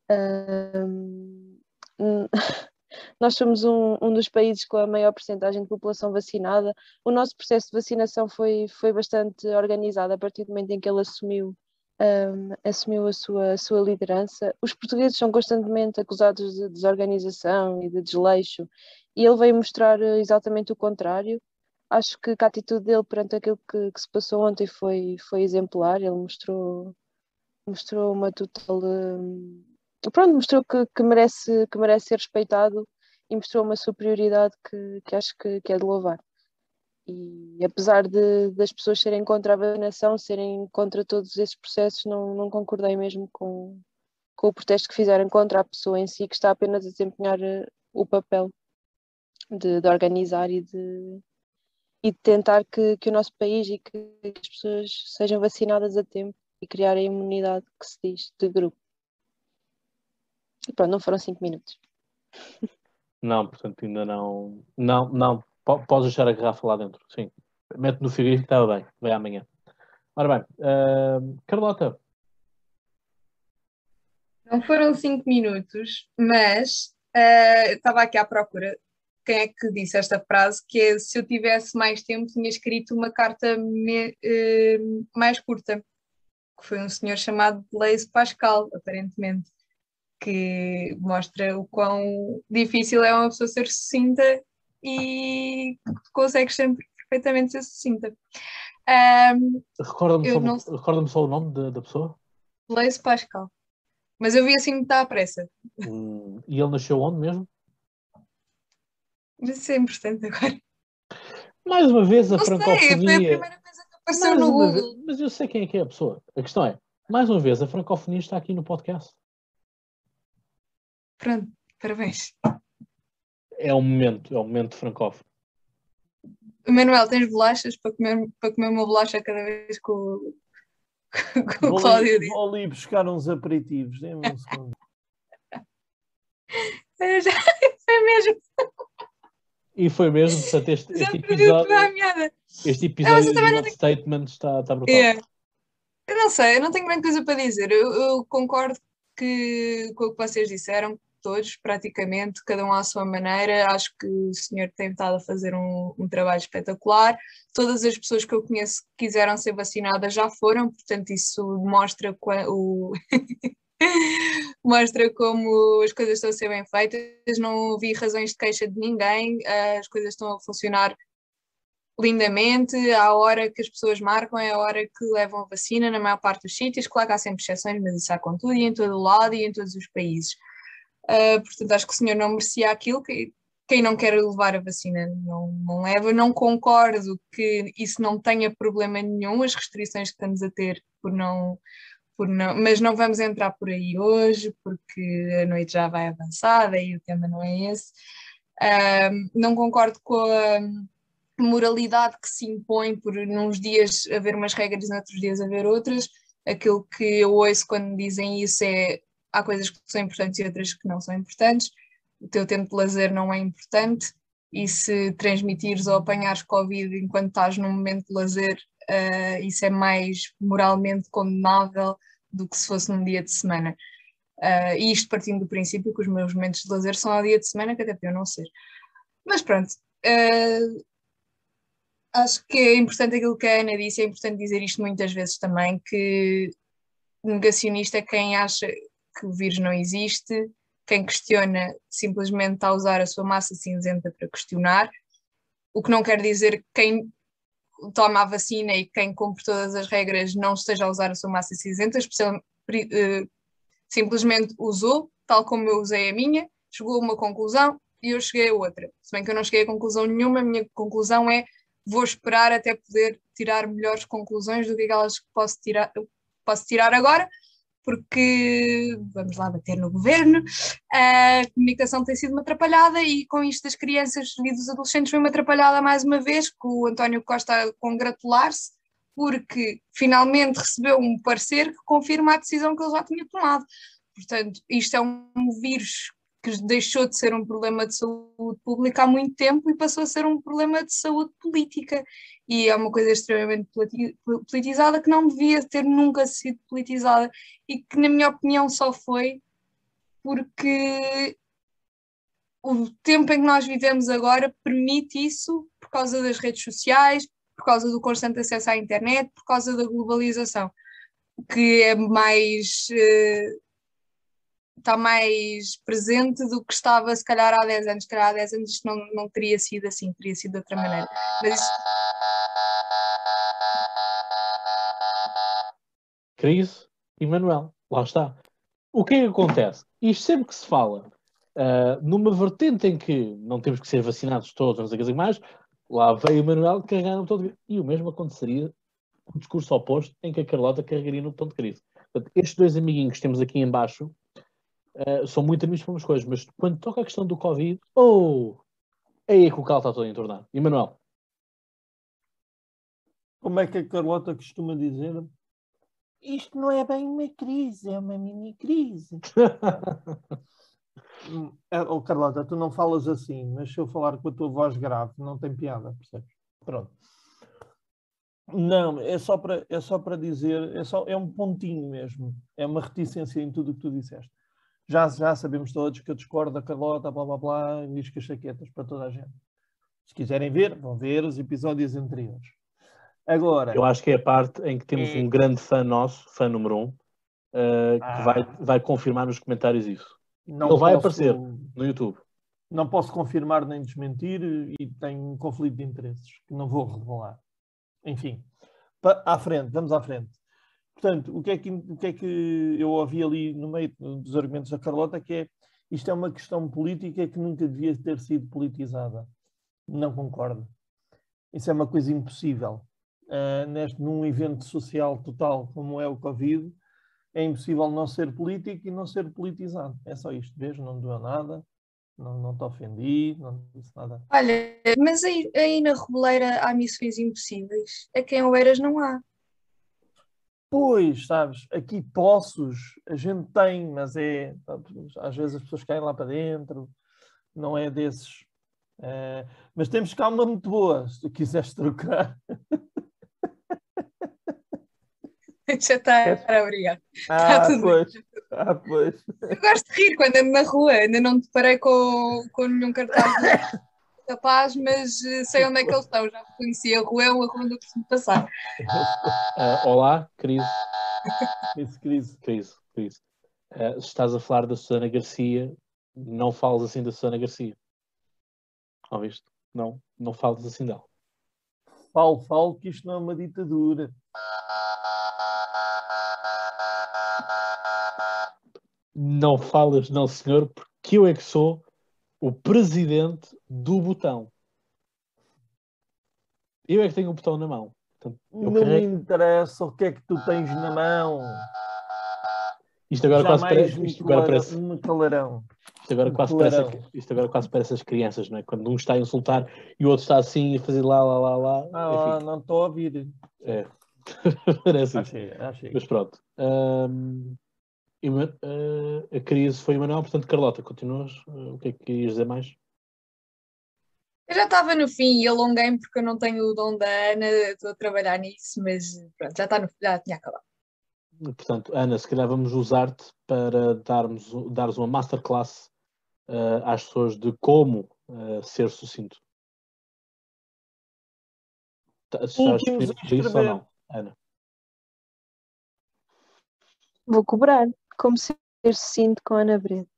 Nós somos um, um dos países com a maior porcentagem de população vacinada. O nosso processo de vacinação foi, foi bastante organizado a partir do momento em que ele assumiu um, assumiu a sua, a sua liderança. Os portugueses são constantemente acusados de desorganização e de desleixo, e ele veio mostrar eh, exatamente o contrário. Acho que, a atitude dele perante aquilo que, que, se passou ontem foi, foi exemplar. Ele mostrou, mostrou uma total. Pronto, mostrou que, que, merece, que merece ser respeitado e mostrou uma superioridade que, que acho que, que é de louvar. E apesar de, das pessoas serem contra a vacinação, serem contra todos esses processos, não, não concordei mesmo com, com o protesto que fizeram contra a pessoa em si, que está apenas a desempenhar eh, o papel de, de organizar e de, e de tentar que, que o nosso país e que, que as pessoas sejam vacinadas a tempo e criar a imunidade que se diz de grupo. E pronto, não foram cinco minutos. Não, portanto ainda não. Não, não, Podes deixar a garrafa lá dentro, sim. Mete no frigorífico, estava bem. Vai amanhã. Ora bem, uh, Carlota. Não foram cinco minutos, mas uh, estava aqui à procura. Quem é que disse esta frase? Que é se eu tivesse mais tempo, tinha escrito uma carta me, uh, mais curta. Que foi um senhor chamado Blaise Pascal, aparentemente, que mostra o quão difícil é uma pessoa ser sucinta e consegues sempre perfeitamente ser sucinta. Um, Recorda-me só, não... recorda só, o nome da, da pessoa? Blaise Pascal. Mas eu vi assim muito à pressa. Hum, e ele nasceu onde mesmo? Isso é importante agora. Mais uma vez a não francofonia. Sei, foi a primeira coisa que apareceu no Google. Vez, mas eu sei quem é que é a pessoa. A questão é, mais uma vez, a francofonia está aqui no podcast. Pronto, parabéns é o momento, é o momento francófono. Manuel, tens bolachas para comer, para comer uma bolacha cada vez que o, que o Cláudio diz? Vou ali buscar uns aperitivos, dê-me um segundo. Já, foi mesmo. E foi mesmo, portanto, este, este episódio, este episódio do statement está, está brutal. Yeah. Eu não sei, eu não tenho grande coisa para dizer. Eu, eu concordo que, com o que vocês disseram, todos, praticamente, cada um à sua maneira. Acho que o senhor tem estado a fazer um, um trabalho espetacular. Todas as pessoas que eu conheço que quiseram ser vacinadas já foram, portanto, isso mostra o. mostra como as coisas estão a ser bem feitas. Não vi razões de queixa de ninguém, as coisas estão a funcionar lindamente, à hora que as pessoas marcam é a hora que levam a vacina na maior parte dos sítios, claro que há sempre exceções, mas isso há com tudo e em todo o lado e em todos os países. Uh, portanto, acho que o senhor não merecia aquilo. Que, quem não quer levar a vacina não, não leva. Não concordo que isso não tenha problema nenhum, as restrições que estamos a ter por não. Por não, mas não vamos entrar por aí hoje, porque a noite já vai avançada e o tema não é esse. Uh, não concordo com a moralidade que se impõe por uns dias haver umas regras e noutros dias haver outras. Aquilo que eu ouço quando dizem isso é há coisas que são importantes e outras que não são importantes. O teu tempo de lazer não é importante e se transmitires ou apanhares Covid enquanto estás num momento de lazer, uh, isso é mais moralmente condenável do que se fosse num dia de semana. Uh, e isto partindo do princípio que os meus momentos de lazer são ao dia de semana, que até para eu não ser. Mas pronto, uh, acho que é importante aquilo que a Ana disse, é importante dizer isto muitas vezes também, que negacionista é quem acha que o vírus não existe, quem questiona simplesmente está a usar a sua massa cinzenta para questionar, o que não quer dizer que quem toma a vacina e quem cumpre todas as regras não esteja a usar a sua massa cinzenta, uh, simplesmente usou, tal como eu usei a minha, chegou a uma conclusão e eu cheguei a outra. Se bem que eu não cheguei a conclusão nenhuma, a minha conclusão é vou esperar até poder tirar melhores conclusões do que aquelas que posso tirar, posso tirar agora, porque vamos lá bater no governo, a comunicação tem sido uma atrapalhada e com isto das crianças e dos adolescentes foi uma atrapalhada mais uma vez, com o António Costa congratular-se, porque finalmente recebeu um parecer que confirma a decisão que ele já tinha tomado. Portanto, isto é um vírus que deixou de ser um problema de saúde pública há muito tempo e passou a ser um problema de saúde política. E é uma coisa extremamente politizada que não devia ter nunca sido politizada e que, na minha opinião, só foi porque o tempo em que nós vivemos agora permite isso por causa das redes sociais, por causa do constante acesso à internet, por causa da globalização, que é mais. Uh, está mais presente do que estava se calhar há 10 anos. Se calhar há 10 anos isto não, não teria sido assim, teria sido de outra maneira. Mas isso... Crise e Manuel, lá está. O que é que acontece? Isto sempre que se fala uh, numa vertente em que não temos que ser vacinados todos, não sei o que mais, lá veio o Manuel carregando todo. E o mesmo aconteceria o discurso oposto em que a Carlota carregaria no ponto de crise. Portanto, estes dois amiguinhos que temos aqui embaixo uh, são muito amigos para umas coisas, mas quando toca a questão do Covid, oh, é aí que o cal está todo entornado. E Manuel? Como é que a Carlota costuma dizer? Isto não é bem uma crise, é uma mini crise. oh, Carlota, tu não falas assim, mas se eu falar com a tua voz grave, não tem piada, percebes? Pronto. Não, é só para é só para dizer, é só é um pontinho mesmo, é uma reticência em tudo o que tu disseste. Já, já sabemos todos que eu discordo da Carlota, blá blá blá, diz que chaquetas para toda a gente. Se quiserem ver, vão ver os episódios anteriores. Agora. Eu acho que é a parte em que temos é... um grande fã nosso, fã número um, uh, ah. que vai, vai confirmar nos comentários isso. Não Ele vai posso... aparecer no YouTube. Não posso confirmar nem desmentir e tenho um conflito de interesses que não vou revelar. Enfim, à frente, vamos à frente. Portanto, o que, é que, o que é que eu ouvi ali no meio dos argumentos da Carlota, que é isto é uma questão política que nunca devia ter sido politizada. Não concordo. Isso é uma coisa impossível. Uh, neste, num evento social total como é o Covid, é impossível não ser político e não ser politizado. É só isto, vejo, não doeu nada, não, não te ofendi, não disse nada. Olha, mas aí, aí na Reboleira há missões impossíveis. A quem Oeiras não há. Pois, sabes, aqui poços a gente tem, mas é. Às vezes as pessoas caem lá para dentro, não é desses. É, mas temos cá uma muito boa, se tu quiseres trocar. Já está, é. obrigado. Ah, tá pois. ah, pois. Eu gosto de rir quando ando na rua, ainda não te parei com, com nenhum cartaz capaz, mas eh, sei onde é que eles estão. Já conheci a rua, é uma rua onde eu costumo passar. Uh, olá, Cris. Cris, Cris. Cris, Cris. Uh, se estás a falar da Susana Garcia, não fales assim da Susana Garcia. Ouviste? Não, não fales assim dela. Falo, falo que isto não é uma ditadura. Não falas, não, senhor, porque eu é que sou o presidente do botão. Eu é que tenho o botão na mão. Portanto, não carrego... me interessa o que é que tu tens na mão. Isto agora quase parece. Isto agora parece. Um calarão. Isto agora, quase parece, isto agora quase parece as crianças, não é? Quando um está a insultar e o outro está assim a fazer lá, lá, lá, lá. Ah, não estou a ouvir. É. parece achei, achei. Mas pronto. Um, a crise foi o Manuel, portanto, Carlota, continuas? Uh, o que é que ias dizer mais? Eu já estava no fim e alonguei-me porque eu não tenho o dom da Ana, estou a trabalhar nisso, mas pronto, já, está no, já tinha acabado. Portanto, Ana, se calhar vamos usar-te para darmos, dares uma masterclass uh, às pessoas de como uh, ser sucinto. Estás disponível para isso ou não, Ana? Vou cobrar, como ser sucinto com a Ana Breda.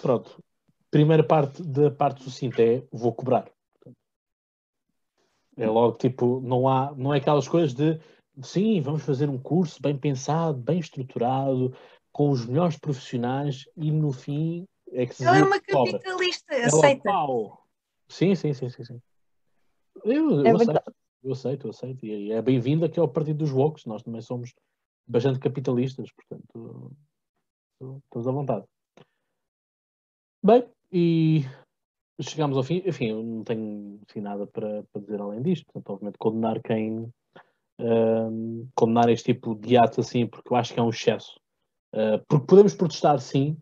Pronto. Primeira parte da parte sucinta é vou cobrar. É logo tipo, não há, não é aquelas coisas de sim, vamos fazer um curso bem pensado, bem estruturado, com os melhores profissionais e no fim é que se Ela é uma capitalista, É aceita. pau. Sim, sim, sim, sim, sim. Eu, É eu aceito, eu aceito, eu aceito. E é bem-vindo aqui ao Partido dos Wokes. Nós também somos bastante capitalistas, portanto, estamos à vontade. Bem, e chegamos ao fim. Enfim, eu não tenho enfim, nada para, para dizer além disto. Portanto, obviamente, condenar quem. ahm, condenar este tipo de atos assim, porque eu acho que é um excesso. Ah, porque podemos protestar, sim,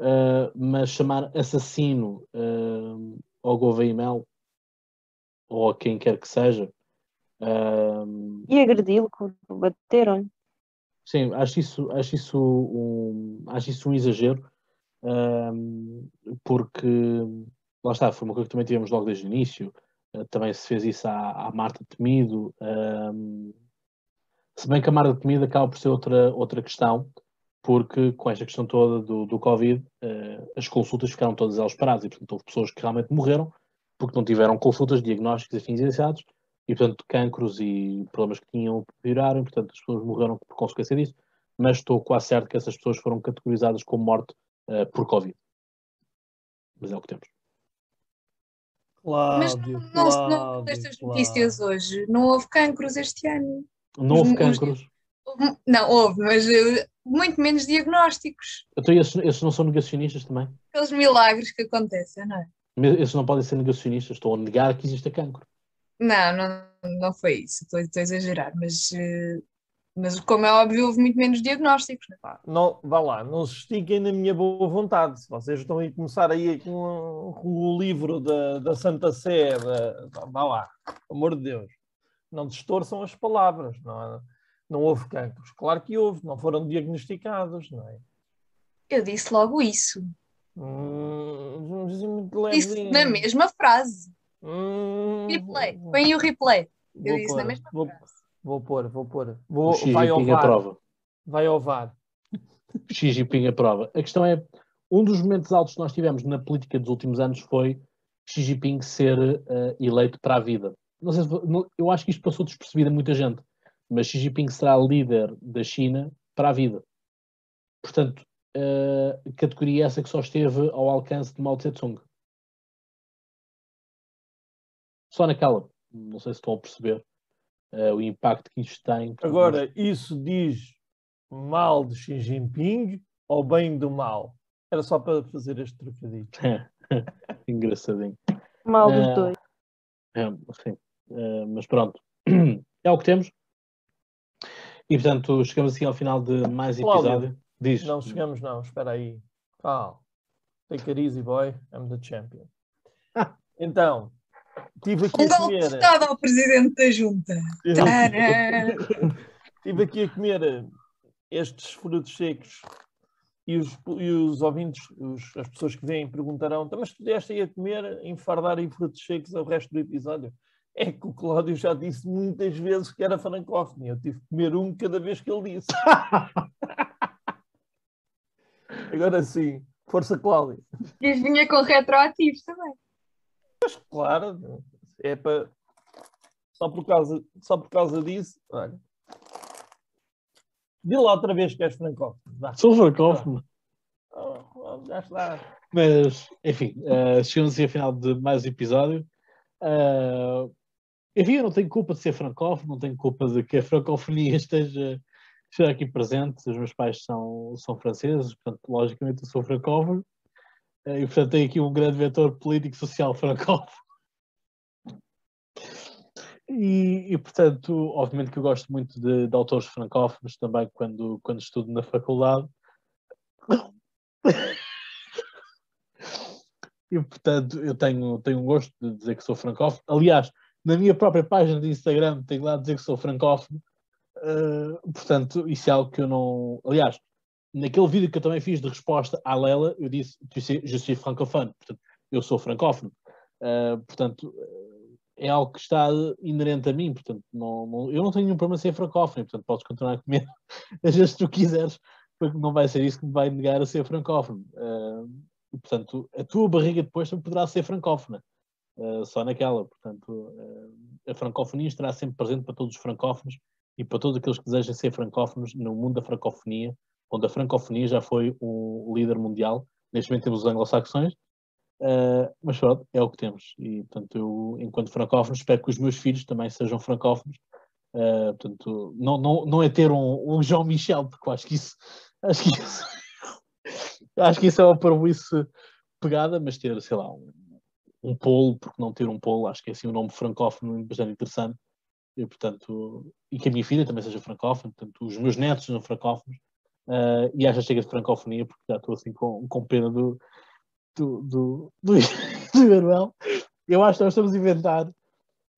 ah, mas chamar assassino ah, ao Gouveia Mel ou a quem quer que seja. ah, E agredi-lo, bateram-lhe. Sim, acho isso, acho isso, um, acho isso um exagero, ahm, porque lá está, foi uma coisa que também tivemos logo desde o início. Ah, também se fez isso à, à Marta Temido. ahm, se bem que a Marta Temido acaba por ser outra, outra questão, porque com esta questão toda do, do Covid, eh, as consultas ficaram todas elas paradas e, portanto, houve pessoas que realmente morreram porque não tiveram consultas, diagnósticos e fins iniciados e, portanto, cancros e problemas que tinham pioraram, e, portanto, as pessoas morreram por consequência disso, mas estou quase certo que essas pessoas foram categorizadas como morte eh, por Covid. Mas é o que temos. Mas Cláudio, não, não, não houve estas Cláudio. notícias hoje. Não houve cancros este ano. Não houve Os- os- cancros. Não, houve, mas eh, muito menos diagnósticos. Então, esses, esses não são negacionistas também? Aqueles milagres que acontecem, não é? Esses não podem ser negacionistas. Estou a negar que exista cancro. Não, não, não foi isso. Estou, estou a exagerar, mas, eh, mas como é óbvio, houve muito menos diagnósticos. não é? Vá lá, não se estiquem na minha boa vontade. Se vocês estão a começar aí com, com o livro da, da Santa Sé, da, vá lá, amor de Deus, não distorçam as palavras. Não, há- não houve cancros. Claro que houve, não foram diagnosticados, não é? Eu disse logo isso. Hum, é Disse na mesma frase. Hum, Replay. Põe o replay. Eu vou disse na pôr, mesma vou, frase. vou pôr, vou pôr. O Vou, Xi vai ao Jinping VAR. aprova. Vai ao VAR. Xi Jinping aprova. A questão é, um dos momentos altos que nós tivemos na política dos últimos anos foi Xi Jinping ser eh, eleito para a vida. Não sei se, não- eu acho que isto passou despercebido a muita gente, mas Xi Jinping será líder da China para a vida. Portanto, eh, categoria essa que só esteve ao alcance de Mao Tse-tung. Só naquela. Não sei se estão a perceber eh, o impacto que isto tem. Agora, isso diz mal de Xi Jinping ou bem do mal? Era só para fazer este trocadilho. Engraçadinho. Mal dos Eh, dois. É, sim. Eh, mas pronto, é o que temos. E portanto, chegamos assim ao final de mais Cláudio, episódio. Diz. Não chegamos, não. Espera aí. Calma. Take it easy, boy. I'm the champion. Ah. Então, tive aqui Um a golpe de comer. Estado ao Presidente da Junta. Estive aqui a comer eh, estes frutos secos e os, e os ouvintes, os- as pessoas que vêm, perguntarão: "Então, mas tu deste aí a comer, enfardar aí frutos secos ao resto do episódio? É que o Cláudio já disse muitas vezes que era francófono. e Eu tive que comer um cada vez que ele disse. Agora sim, força Cláudio. E vinha com retroativos também. Claro, é para. Só por causa, só por causa disso, olha. Dê lá outra vez que és francófono. Vá. Sou francófono. Oh, oh, já está. Mas, enfim, eh, chegamos ao final de mais um episódio. Eh, enfim, eu não tenho culpa de ser francófono, não tenho culpa de que a francofonia esteja, esteja aqui presente. Os meus pais são, são franceses, portanto, logicamente eu sou francófono. Eh, e, portanto, tenho aqui um grande vetor político-social francófono. E, e, portanto, obviamente que eu gosto muito de, de autores francófonos também quando, quando estudo na faculdade. E, portanto, eu tenho, tenho um gosto de dizer que sou francófono. Aliás, na minha própria página de Instagram tenho lá a dizer que sou francófono. Uh, portanto, isso é algo que eu não. Aliás, naquele vídeo que eu também fiz de resposta à Lela, eu disse: je suis francophone. Portanto, eu sou francófono. Uh, portanto, é algo que está inerente a mim. Portanto, não, não- eu não tenho nenhum problema em ser francófono. Portanto, podes continuar a comer as vezes que tu quiseres, porque não vai ser isso que me vai negar a ser francófono. Uh, e, portanto, a tua barriga depois também poderá ser francófona, uh, só naquela. Portanto, uh, a francofonia estará sempre presente para todos os francófonos e para todos aqueles que desejam ser francófonos no mundo da francofonia, onde a francofonia já foi o líder mundial. Neste momento temos os anglo-saxões, uh, mas pronto, é o que temos. E, portanto, eu, enquanto francófono, espero que os meus filhos também sejam francófonos. Uh, portanto, não, não, não é ter um, um João Michel, porque eu acho que isso, acho que isso, acho que isso é uma parvoíce pegada, mas ter, sei lá, um, um polo, porque não ter um polo, acho que é assim um nome francófono bastante interessante. E, portanto, e que a minha filha também seja francófona, portanto, os meus netos sejam francófonos, uh, e acho que chega de francofonia, porque já estou assim com, com pena do, do, do, do, do. Eu acho que nós estamos a inventar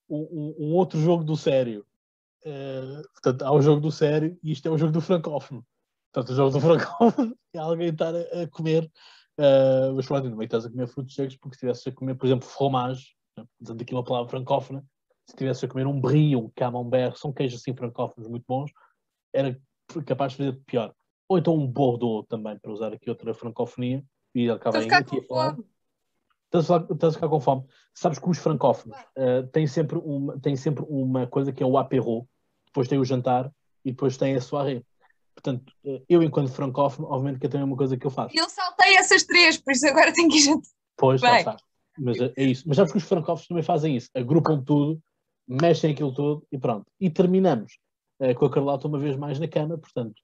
um, um, outro jogo do sério. Uh, portanto, há o jogo do sério e isto é o jogo do francófono. Portanto, o jogo do francófono é alguém estar a, a comer, uh, mas pronto, não estás a comer frutos secos, porque se estivesse a comer, por exemplo, fromage, usando aqui uma palavra francófona, se estivesse a comer um brie, um camembert, são queijos assim francófonos muito bons, era capaz de fazer pior. Ou então um bordeaux também, para usar aqui outra francofonia, e acaba Estou a ficar com fome. Estás a, ficar com fome. Sabes que os francófonos uh, têm, sempre uma, têm sempre uma coisa que é o apéro, depois tem o jantar e depois tem a soirée. Portanto, uh, eu, enquanto francófono, obviamente que tenho uma coisa que eu faço. Eu saltei essas três, por isso agora tenho que ir jantar. Pois, lá está. Mas é, é isso. Mas sabes que os francófonos também fazem isso. Agrupam tudo, mexem aquilo tudo e pronto. E terminamos uh, com a Carlota uma vez mais na cama, portanto,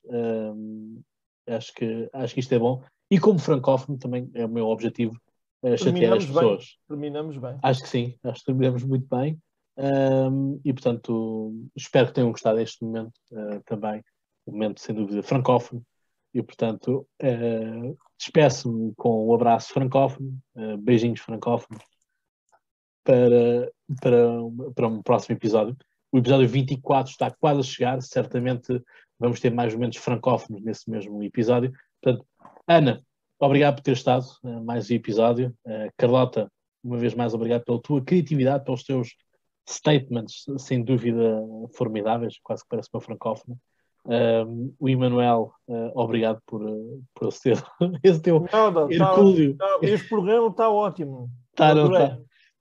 acho, que, acho que isto é bom. E como francófono também é o meu objetivo uh, chatear as pessoas. Bem. Terminamos bem. Acho que sim, acho que terminamos muito bem. Um, e portanto, espero que tenham gostado deste momento uh, também. Um momento, sem dúvida, francófono. E portanto, uh, despeço-me com o um abraço francófono, uh, beijinhos francófonos, para, para, para um próximo episódio. O episódio 24 está quase a chegar, certamente vamos ter mais momentos francófonos nesse mesmo episódio. Portanto, Ana, obrigado por ter estado uh, mais um episódio. Uh, Carlota, uma vez mais, obrigado pela tua criatividade, pelos teus statements, sem dúvida, formidáveis, quase que parece uma francófona. O Emanuel, uh, obrigado por, por esse, esse teu não, hercúleo. Tá, tá, este programa está ótimo. Tá, não, tá.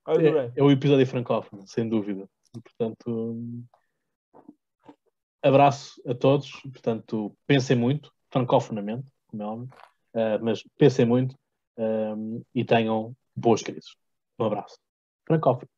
É, é, o episódio francófono, sem dúvida. Portanto, um, abraço a todos. Portanto, pensem muito, francofonamente, como é óbvio. Uh, mas pensem muito um, e tenham boas crises. Um abraço. Francófono.